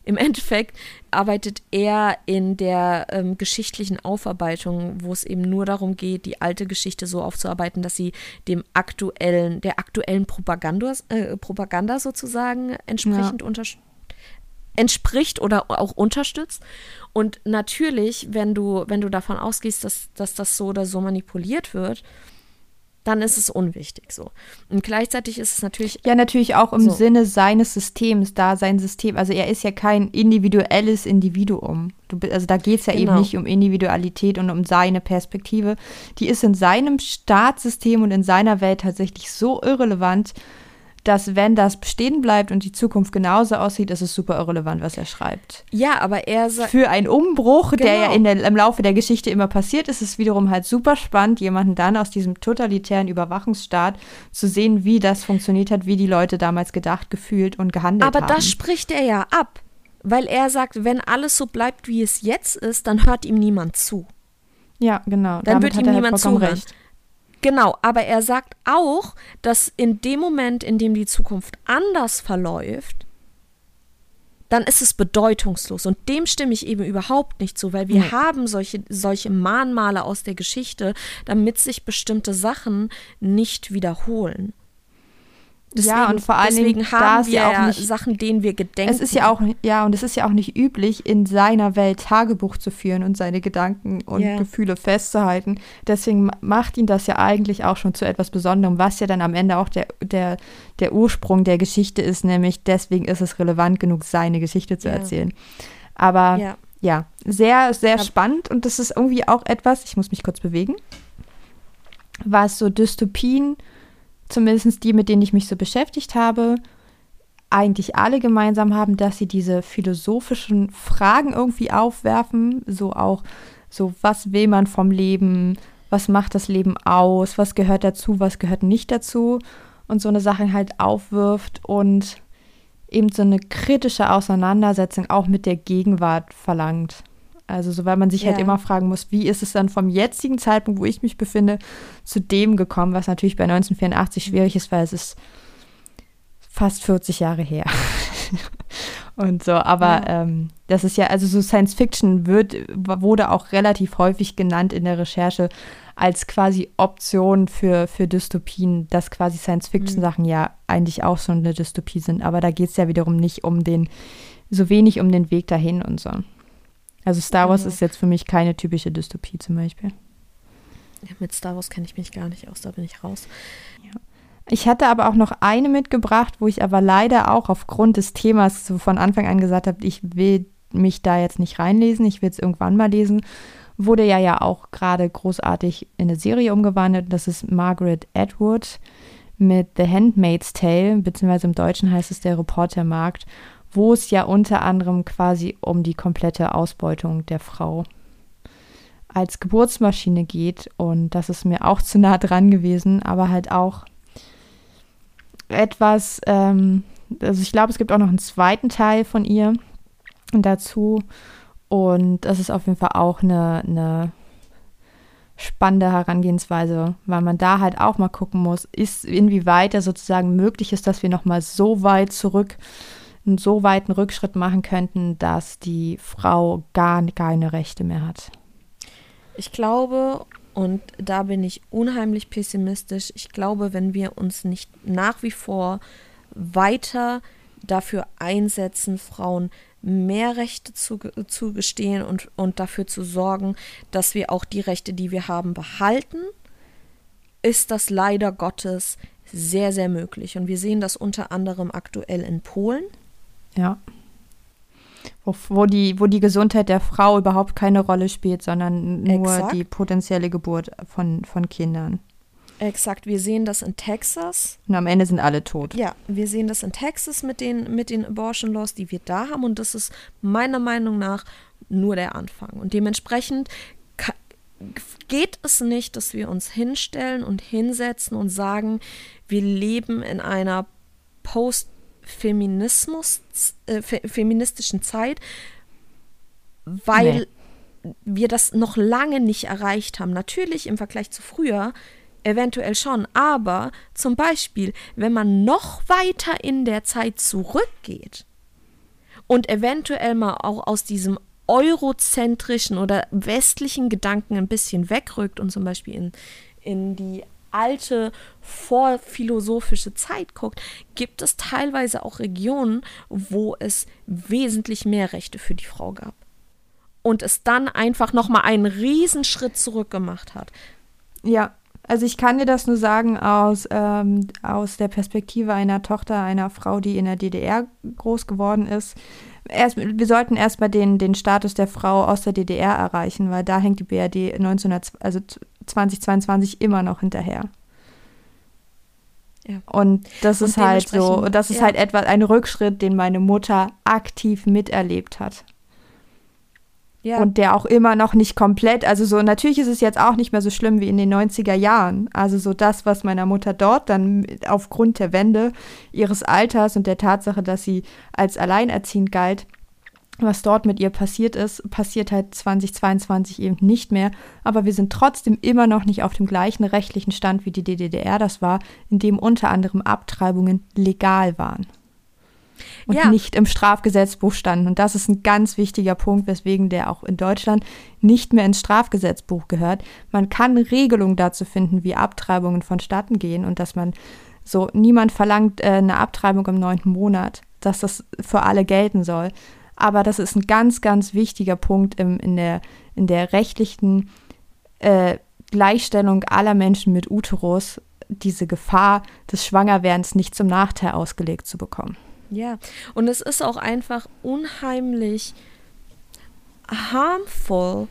Speaker 3: im Endeffekt arbeitet er in der ähm, geschichtlichen Aufarbeitung, wo es eben nur darum geht, die alte Geschichte so aufzuarbeiten, dass sie dem aktuellen, der aktuellen Propaganda, äh, Propaganda sozusagen entsprechend ja. entspricht oder auch unterstützt. Und natürlich, wenn du, wenn du davon ausgehst, dass, dass das so oder so manipuliert wird, dann ist es unwichtig so. Und gleichzeitig ist es natürlich.
Speaker 2: Ja, natürlich auch im so. Sinne seines Systems, da sein System, also er ist ja kein individuelles Individuum. Du, also da geht es ja genau. eben nicht um Individualität und um seine Perspektive. Die ist in seinem Staatssystem und in seiner Welt tatsächlich so irrelevant, dass wenn das bestehen bleibt und die Zukunft genauso aussieht, ist es super irrelevant, was er schreibt.
Speaker 3: Ja, aber er
Speaker 2: sagt. Für einen Umbruch, genau. der ja genau. in der, im Laufe der Geschichte immer passiert, ist es wiederum halt super spannend, jemanden dann aus diesem totalitären Überwachungsstaat zu sehen, wie das funktioniert hat, wie die Leute damals gedacht, gefühlt und gehandelt
Speaker 3: aber
Speaker 2: haben.
Speaker 3: Aber das spricht er ja ab. Weil er sagt, wenn alles so bleibt, wie es jetzt ist, dann hört ihm niemand zu.
Speaker 2: Ja, genau.
Speaker 3: Dann Damit wird ihm niemand zuhören. Recht. Genau, aber er sagt auch, dass in dem Moment, in dem die Zukunft anders verläuft, dann ist es bedeutungslos. Und dem stimme ich eben überhaupt nicht zu, weil wir ja. haben solche, solche Mahnmale aus der Geschichte, damit sich bestimmte Sachen nicht wiederholen. Deswegen, ja, und vor allen Dingen haben wir ja auch nicht, Sachen, denen wir gedenken.
Speaker 2: Es ist ja auch, ja, und es ist ja auch nicht üblich, in seiner Welt Tagebuch zu führen und seine Gedanken und yeah. Gefühle festzuhalten. Deswegen macht ihn das ja eigentlich auch schon zu etwas Besonderem, was ja dann am Ende auch der, der, der Ursprung der Geschichte ist, nämlich deswegen ist es relevant genug, seine Geschichte zu yeah. erzählen. Aber yeah. ja, sehr, sehr spannend und das ist irgendwie auch etwas, ich muss mich kurz bewegen, was so Dystopien zumindest die, mit denen ich mich so beschäftigt habe, eigentlich alle gemeinsam haben, dass sie diese philosophischen Fragen irgendwie aufwerfen, so auch so, was will man vom Leben, was macht das Leben aus, was gehört dazu, was gehört nicht dazu? Und so eine Sache halt aufwirft und eben so eine kritische Auseinandersetzung auch mit der Gegenwart verlangt. Also so, weil man sich halt ja. halt immer fragen muss, wie ist es dann vom jetzigen Zeitpunkt, wo ich mich befinde, zu dem gekommen, was natürlich bei 1984 schwierig ist, weil es ist fast 40 Jahre her. und so, aber ja. ähm, das ist ja, also so Science Fiction wird, wurde auch relativ häufig genannt in der Recherche als quasi Option für, für Dystopien, dass quasi Science Fiction Sachen mhm. ja eigentlich auch so eine Dystopie sind. Aber da geht es ja wiederum nicht um den, so wenig um den Weg dahin und so. Also Star Wars mhm. ist jetzt für mich keine typische Dystopie zum Beispiel.
Speaker 3: Ja, mit Star Wars kenne ich mich gar nicht aus, da bin ich raus.
Speaker 2: Ja. Ich hatte aber auch noch eine mitgebracht, wo ich aber leider auch aufgrund des Themas so von Anfang an gesagt habe, ich will mich da jetzt nicht reinlesen, ich will es irgendwann mal lesen. Wurde ja ja auch gerade großartig in eine Serie umgewandelt. Das ist Margaret Atwood mit The Handmaid's Tale, beziehungsweise im Deutschen heißt es der Reportermarkt wo es ja unter anderem quasi um die komplette Ausbeutung der Frau als Geburtsmaschine geht. Und das ist mir auch zu nah dran gewesen, aber halt auch etwas, ähm, also ich glaube, es gibt auch noch einen zweiten Teil von ihr dazu. Und das ist auf jeden Fall auch eine, eine spannende Herangehensweise, weil man da halt auch mal gucken muss, ist inwieweit es sozusagen möglich ist, dass wir nochmal so weit zurück einen so weiten Rückschritt machen könnten, dass die Frau gar keine Rechte mehr hat.
Speaker 3: Ich glaube, und da bin ich unheimlich pessimistisch, ich glaube, wenn wir uns nicht nach wie vor weiter dafür einsetzen, Frauen mehr Rechte zu, zugestehen und, und dafür zu sorgen, dass wir auch die Rechte, die wir haben, behalten, ist das leider Gottes sehr, sehr möglich. Und wir sehen das unter anderem aktuell in Polen.
Speaker 2: Ja. Wo, wo, die, wo die Gesundheit der Frau überhaupt keine Rolle spielt, sondern nur Exakt. die potenzielle Geburt von, von Kindern.
Speaker 3: Exakt, wir sehen das in Texas.
Speaker 2: Und am Ende sind alle tot.
Speaker 3: Ja, wir sehen das in Texas mit den, mit den Abortion Laws, die wir da haben. Und das ist meiner Meinung nach nur der Anfang. Und dementsprechend geht es nicht, dass wir uns hinstellen und hinsetzen und sagen, wir leben in einer Post-Feminismus, äh, feministischen Zeit, weil nee. wir das noch lange nicht erreicht haben. Natürlich im Vergleich zu früher, eventuell schon, aber zum Beispiel, wenn man noch weiter in der Zeit zurückgeht und eventuell mal auch aus diesem eurozentrischen oder westlichen Gedanken ein bisschen wegrückt und zum Beispiel in, in die alte vorphilosophische Zeit guckt, gibt es teilweise auch Regionen, wo es wesentlich mehr Rechte für die Frau gab. Und es dann einfach nochmal einen Riesenschritt zurück gemacht hat.
Speaker 2: Ja, also ich kann dir das nur sagen aus, ähm, aus der Perspektive einer Tochter einer Frau, die in der DDR groß geworden ist erst, wir sollten erstmal den, den Status der Frau aus der DDR erreichen, weil da hängt die BRD 1900, also 2022 immer noch hinterher. Ja. Und das und ist halt so, das ist ja. halt etwa ein Rückschritt, den meine Mutter aktiv miterlebt hat. Ja. Und der auch immer noch nicht komplett, also so, natürlich ist es jetzt auch nicht mehr so schlimm wie in den 90er Jahren. Also so das, was meiner Mutter dort dann aufgrund der Wende ihres Alters und der Tatsache, dass sie als alleinerziehend galt, was dort mit ihr passiert ist, passiert halt 2022 eben nicht mehr. Aber wir sind trotzdem immer noch nicht auf dem gleichen rechtlichen Stand, wie die DDR das war, in dem unter anderem Abtreibungen legal waren und ja. nicht im Strafgesetzbuch standen. Und das ist ein ganz wichtiger Punkt, weswegen der auch in Deutschland nicht mehr ins Strafgesetzbuch gehört. Man kann Regelungen dazu finden, wie Abtreibungen vonstatten gehen und dass man so, niemand verlangt äh, eine Abtreibung im neunten Monat, dass das für alle gelten soll. Aber das ist ein ganz, ganz wichtiger Punkt im, in, der, in der rechtlichen äh, Gleichstellung aller Menschen mit Uterus, diese Gefahr des Schwangerwerdens nicht zum Nachteil ausgelegt zu bekommen.
Speaker 3: Ja, und es ist auch einfach unheimlich harmful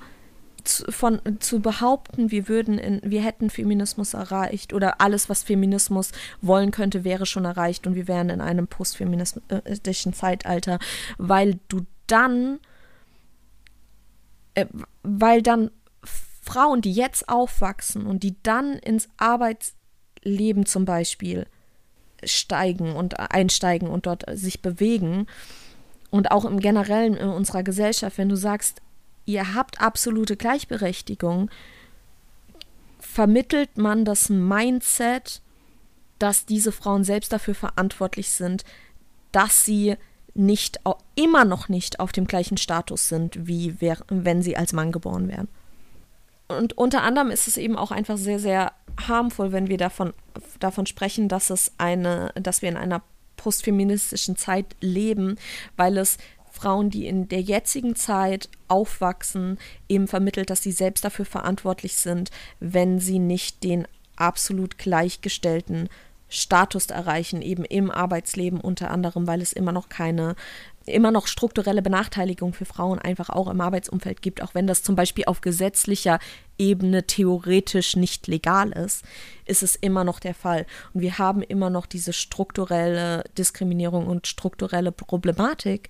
Speaker 3: zu, von, zu behaupten, wir würden in, wir hätten Feminismus erreicht oder alles, was Feminismus wollen könnte, wäre schon erreicht und wir wären in einem postfeministischen Zeitalter, weil du dann, äh, weil dann Frauen, die jetzt aufwachsen und die dann ins Arbeitsleben zum Beispiel steigen und einsteigen und dort sich bewegen. Und auch im Generellen in unserer Gesellschaft, wenn du sagst, ihr habt absolute Gleichberechtigung, vermittelt man das Mindset, dass diese Frauen selbst dafür verantwortlich sind, dass sie nicht immer noch nicht auf dem gleichen Status sind, wie wenn sie als Mann geboren wären. Und unter anderem ist es eben auch einfach sehr, sehr harmful, wenn wir davon, davon sprechen, dass es eine, dass wir in einer postfeministischen Zeit leben, weil es Frauen, die in der jetzigen Zeit aufwachsen, eben vermittelt, dass sie selbst dafür verantwortlich sind, wenn sie nicht den absolut gleichgestellten Status erreichen, eben im Arbeitsleben unter anderem, weil es immer noch keine immer noch strukturelle Benachteiligung für Frauen einfach auch im Arbeitsumfeld gibt, auch wenn das zum Beispiel auf gesetzlicher Ebene theoretisch nicht legal ist, ist es immer noch der Fall. Und wir haben immer noch diese strukturelle Diskriminierung und strukturelle Problematik.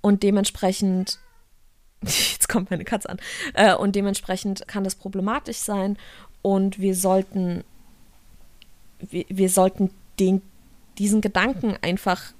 Speaker 3: Und dementsprechend, jetzt kommt meine Katze an, äh, und dementsprechend kann das problematisch sein. Und wir sollten, wir, wir sollten den, diesen Gedanken einfach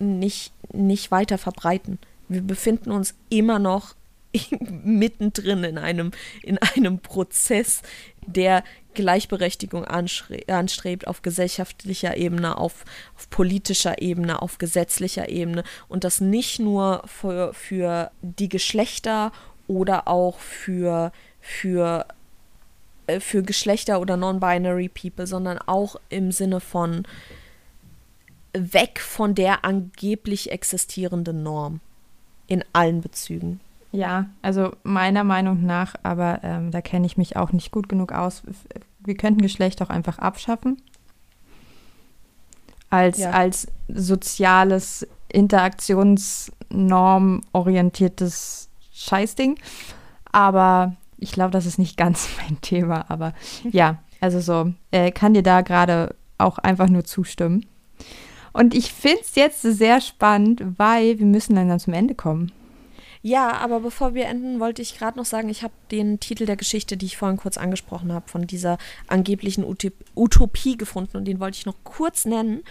Speaker 3: nicht, nicht weiter verbreiten. Wir befinden uns immer noch mittendrin in einem, in einem Prozess, der Gleichberechtigung anstrebt auf gesellschaftlicher Ebene, auf, auf, politischer Ebene, auf gesetzlicher Ebene und das nicht nur für, für die Geschlechter oder auch für, für, äh, für Geschlechter oder non-binary People, sondern auch im Sinne von weg von der angeblich existierenden Norm in allen Bezügen.
Speaker 2: Ja, also meiner Meinung nach, aber ähm, da kenne ich mich auch nicht gut genug aus. Wir könnten Geschlecht auch einfach abschaffen. Als, ja. als soziales, interaktionsnormorientiertes Scheißding. Aber ich glaube, das ist nicht ganz mein Thema. Aber ja, also so, äh, kann dir da gerade auch einfach nur zustimmen. Und ich finde es jetzt sehr spannend, weil wir müssen dann zum Ende kommen.
Speaker 3: Ja, aber bevor wir enden, wollte ich gerade noch sagen, ich habe den Titel der Geschichte, die ich vorhin kurz angesprochen habe, von dieser angeblichen Utopie gefunden und den wollte ich noch kurz nennen,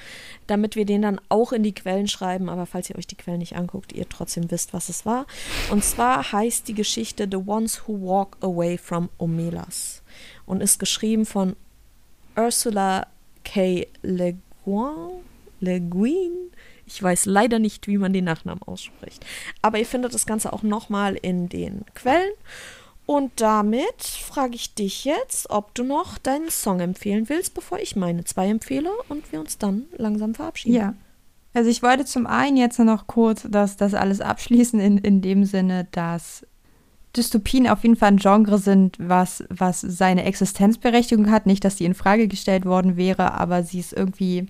Speaker 3: damit wir den dann auch in die Quellen schreiben. Aber falls ihr euch die Quellen nicht anguckt, ihr trotzdem wisst, was es war. Und zwar heißt die Geschichte The Ones Who Walk Away from Omelas und ist geschrieben von Ursula K. Le Guin. Le Guin ich weiß leider nicht, wie man den Nachnamen ausspricht. Aber ihr findet das Ganze auch nochmal in den Quellen. Und damit frage ich dich jetzt, ob du noch deinen Song empfehlen willst, bevor ich meine zwei empfehle und wir uns dann langsam verabschieden.
Speaker 2: Ja. Also ich wollte zum einen jetzt noch kurz das, das alles abschließen in, in dem Sinne, dass Dystopien auf jeden Fall ein Genre sind, was, was seine Existenzberechtigung hat. Nicht, dass die in Frage gestellt worden wäre, aber sie ist irgendwie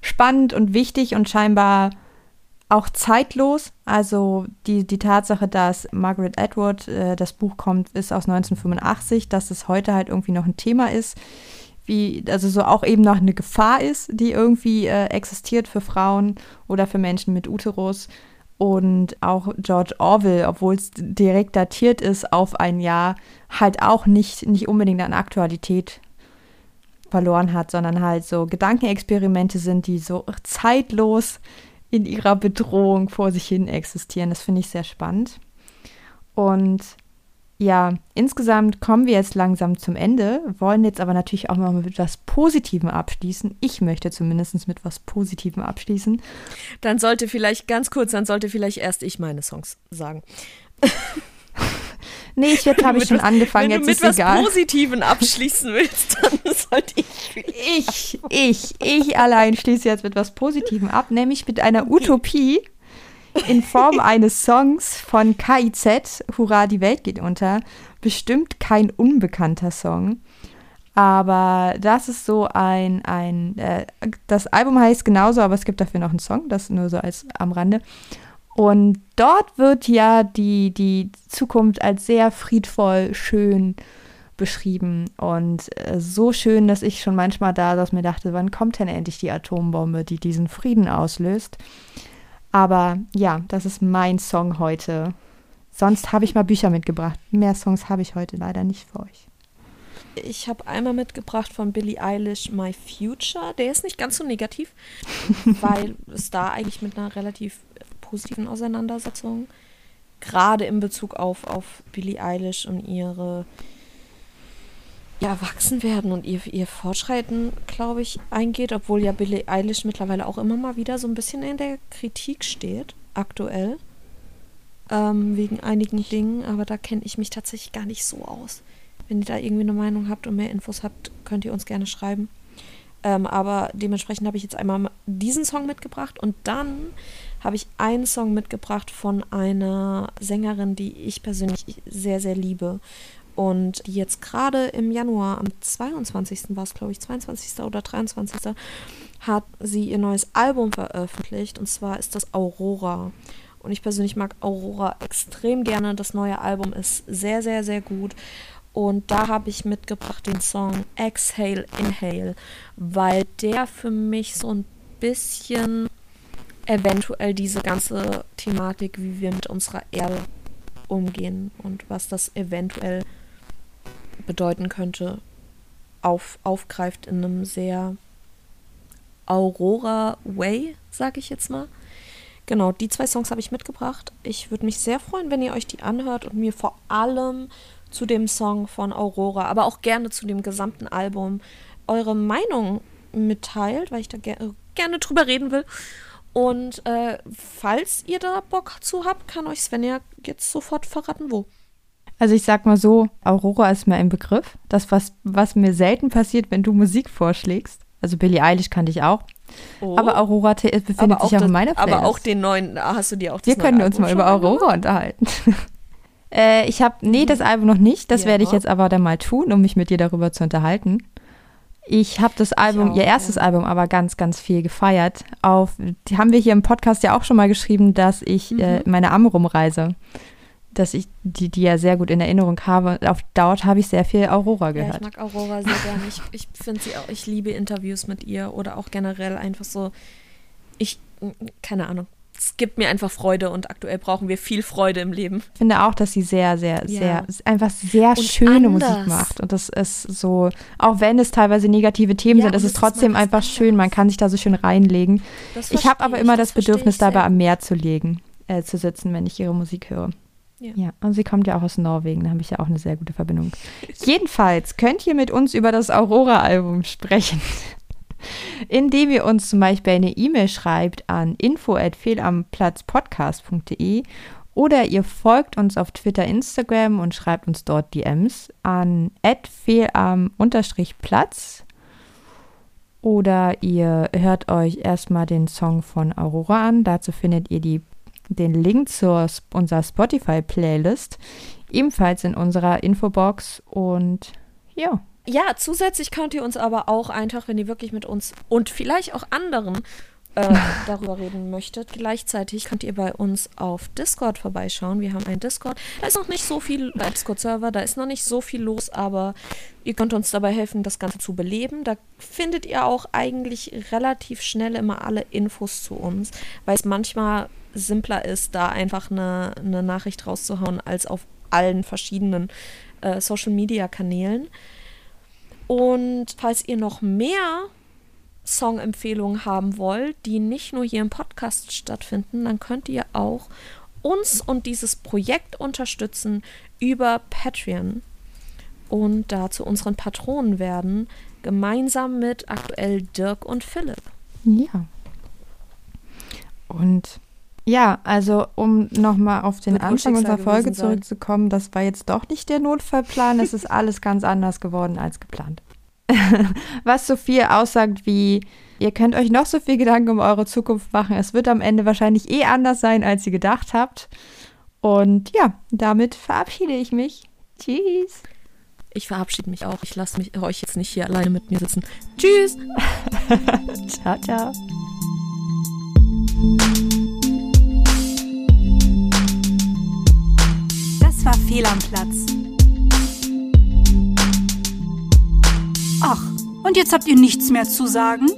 Speaker 2: spannend und wichtig und scheinbar auch zeitlos. Also die, die Tatsache, dass Margaret Atwood, äh, das Buch kommt, ist aus 1985, dass es heute halt irgendwie noch ein Thema ist, wie, also so auch eben noch eine Gefahr ist, die irgendwie äh, existiert für Frauen oder für Menschen mit Uterus. Und auch George Orwell, obwohl es direkt datiert ist auf ein Jahr, halt auch nicht, nicht unbedingt an Aktualität verloren hat, sondern halt so Gedankenexperimente sind, die so zeitlos in ihrer Bedrohung vor sich hin existieren. Das finde ich sehr spannend. Und ja, insgesamt kommen wir jetzt langsam zum Ende, wollen jetzt aber natürlich auch mal mit etwas Positivem abschließen. Ich möchte zumindest mit etwas Positivem abschließen.
Speaker 3: Dann sollte vielleicht, ganz kurz, dann sollte vielleicht erst ich meine Songs sagen.
Speaker 2: Nee, ich jetzt habe ich schon was, angefangen,
Speaker 3: jetzt
Speaker 2: ist egal.
Speaker 3: Wenn du mit was Positiven abschließen willst, dann sollte ich.
Speaker 2: Ich, ich, ich allein schließe jetzt mit was Positivem ab, nämlich mit einer Utopie in Form eines Songs von KIZ, Hurra, die Welt geht unter. Bestimmt kein unbekannter Song. Aber das ist so ein, ein äh, das Album heißt genauso, aber es gibt dafür noch einen Song, das nur so als am Rande. Und dort wird ja die, die Zukunft als sehr friedvoll, schön beschrieben und äh, so schön, dass ich schon manchmal da dass mir dachte, wann kommt denn endlich die Atombombe, die diesen Frieden auslöst. Aber ja, das ist mein Song heute. Sonst habe ich mal Bücher mitgebracht. Mehr Songs habe ich heute leider nicht für euch.
Speaker 3: Ich habe einmal mitgebracht von Billie Eilish My Future. Der ist nicht ganz so negativ, weil es da eigentlich mit einer relativ positiven Auseinandersetzungen. Gerade in Bezug auf, auf Billie Eilish und ihre ja, Erwachsenwerden und ihr, ihr Fortschreiten, glaube ich, eingeht, obwohl ja Billie Eilish mittlerweile auch immer mal wieder so ein bisschen in der Kritik steht, aktuell. Ähm, wegen einigen Dingen, aber da kenne ich mich tatsächlich gar nicht so aus. Wenn ihr da irgendwie eine Meinung habt und mehr Infos habt, könnt ihr uns gerne schreiben. Ähm, aber dementsprechend habe ich jetzt einmal diesen Song mitgebracht und dann habe ich einen Song mitgebracht von einer Sängerin, die ich persönlich sehr, sehr liebe. Und die jetzt gerade im Januar, am 22. war es, glaube ich, 22. oder 23. hat sie ihr neues Album veröffentlicht. Und zwar ist das Aurora. Und ich persönlich mag Aurora extrem gerne. Das neue Album ist sehr, sehr, sehr gut. Und da habe ich mitgebracht den Song Exhale, Inhale, weil der für mich so ein bisschen eventuell diese ganze Thematik, wie wir mit unserer Erde umgehen und was das eventuell bedeuten könnte, auf, aufgreift in einem sehr Aurora-Way, sag ich jetzt mal. Genau, die zwei Songs habe ich mitgebracht. Ich würde mich sehr freuen, wenn ihr euch die anhört und mir vor allem zu dem Song von Aurora, aber auch gerne zu dem gesamten Album eure Meinung mitteilt, weil ich da ger gerne drüber reden will. Und äh, falls ihr da Bock zu habt, kann euch Svenja jetzt sofort verraten, wo.
Speaker 2: Also ich sag mal so, Aurora ist mir ein Begriff. Das, was, was mir selten passiert, wenn du Musik vorschlägst. Also Billie Eilish kannte ich auch. Oh. Aber Aurora befindet aber sich auch das, in meiner
Speaker 3: Playlist. Aber auch den neuen, hast du dir auch
Speaker 2: das Wir können uns mal über Aurora unterhalten. äh, ich habe, nee, das Album noch nicht. Das ja. werde ich jetzt aber dann mal tun, um mich mit dir darüber zu unterhalten. Ich habe das Album, auch, ihr erstes ja. Album, aber ganz, ganz viel gefeiert. Auf, die haben wir hier im Podcast ja auch schon mal geschrieben, dass ich mhm. äh, meine Amrum-Reise, dass ich die, die ja sehr gut in Erinnerung habe. Auf dort habe ich sehr viel Aurora gehört. Ja,
Speaker 3: ich mag Aurora sehr gerne. Ich, ich finde sie auch, ich liebe Interviews mit ihr oder auch generell einfach so. Ich, keine Ahnung. Es gibt mir einfach Freude und aktuell brauchen wir viel Freude im Leben.
Speaker 2: Ich finde auch, dass sie sehr, sehr,
Speaker 3: Ja.
Speaker 2: sehr, einfach sehr
Speaker 3: Und
Speaker 2: schöne
Speaker 3: anders.
Speaker 2: Musik macht. Und das ist so, auch wenn es teilweise negative Themen
Speaker 3: Ja,
Speaker 2: sind, es
Speaker 3: ist
Speaker 2: trotzdem einfach schön. Man kann sich da so schön reinlegen.
Speaker 3: Das
Speaker 2: Ich habe aber immer das,
Speaker 3: verstehe
Speaker 2: Bedürfnis, dabei am Meer zu legen, äh, zu sitzen, wenn ich ihre Musik höre.
Speaker 3: Ja.
Speaker 2: ja, und sie kommt ja auch aus Norwegen, da habe ich ja auch eine sehr gute Verbindung. Jedenfalls könnt ihr mit uns über das Aurora-Album sprechen, indem ihr uns zum Beispiel eine E-Mail schreibt an info@fehlamplatzpodcast.de oder ihr folgt uns auf Twitter, Instagram und schreibt uns dort DMs an fehlam-platz oder ihr hört euch erstmal den Song von Aurora an. Dazu findet ihr die, den Link zur unserer Spotify-Playlist ebenfalls in unserer Infobox. Und ja,
Speaker 3: Ja, zusätzlich könnt ihr uns aber auch einfach, wenn ihr wirklich mit uns und vielleicht auch anderen äh, darüber reden möchtet, gleichzeitig könnt ihr bei uns auf Discord vorbeischauen. Wir haben einen Discord. Da ist noch nicht so viel, ein Discord-Server, da ist noch nicht so viel los, aber ihr könnt uns dabei helfen, das Ganze zu beleben. Da findet ihr auch eigentlich relativ schnell immer alle Infos zu uns, weil es manchmal simpler ist, da einfach eine, eine Nachricht rauszuhauen, als auf allen verschiedenen äh, Social-Media-Kanälen. Und falls ihr noch mehr Songempfehlungen haben wollt, die nicht nur hier im Podcast stattfinden, dann könnt ihr auch uns und dieses Projekt unterstützen über Patreon und da zu unseren Patronen werden, gemeinsam mit aktuell Dirk und Philipp.
Speaker 2: ja. Und ja, also um nochmal auf den Anfang unserer Folge zurückzukommen, das war jetzt doch nicht der Notfallplan, es ist alles ganz anders geworden als geplant. Was so viel aussagt wie, ihr könnt euch noch so viel Gedanken um eure Zukunft machen, es wird am Ende wahrscheinlich eh anders sein, als ihr gedacht habt. Und ja, damit verabschiede ich mich. Tschüss.
Speaker 3: Ich verabschiede mich auch. Ich lasse mich euch jetzt nicht hier alleine mit mir sitzen. Tschüss!
Speaker 2: Ciao, ciao.
Speaker 1: War Fehl am Platz. Ach, und jetzt habt ihr nichts mehr zu sagen?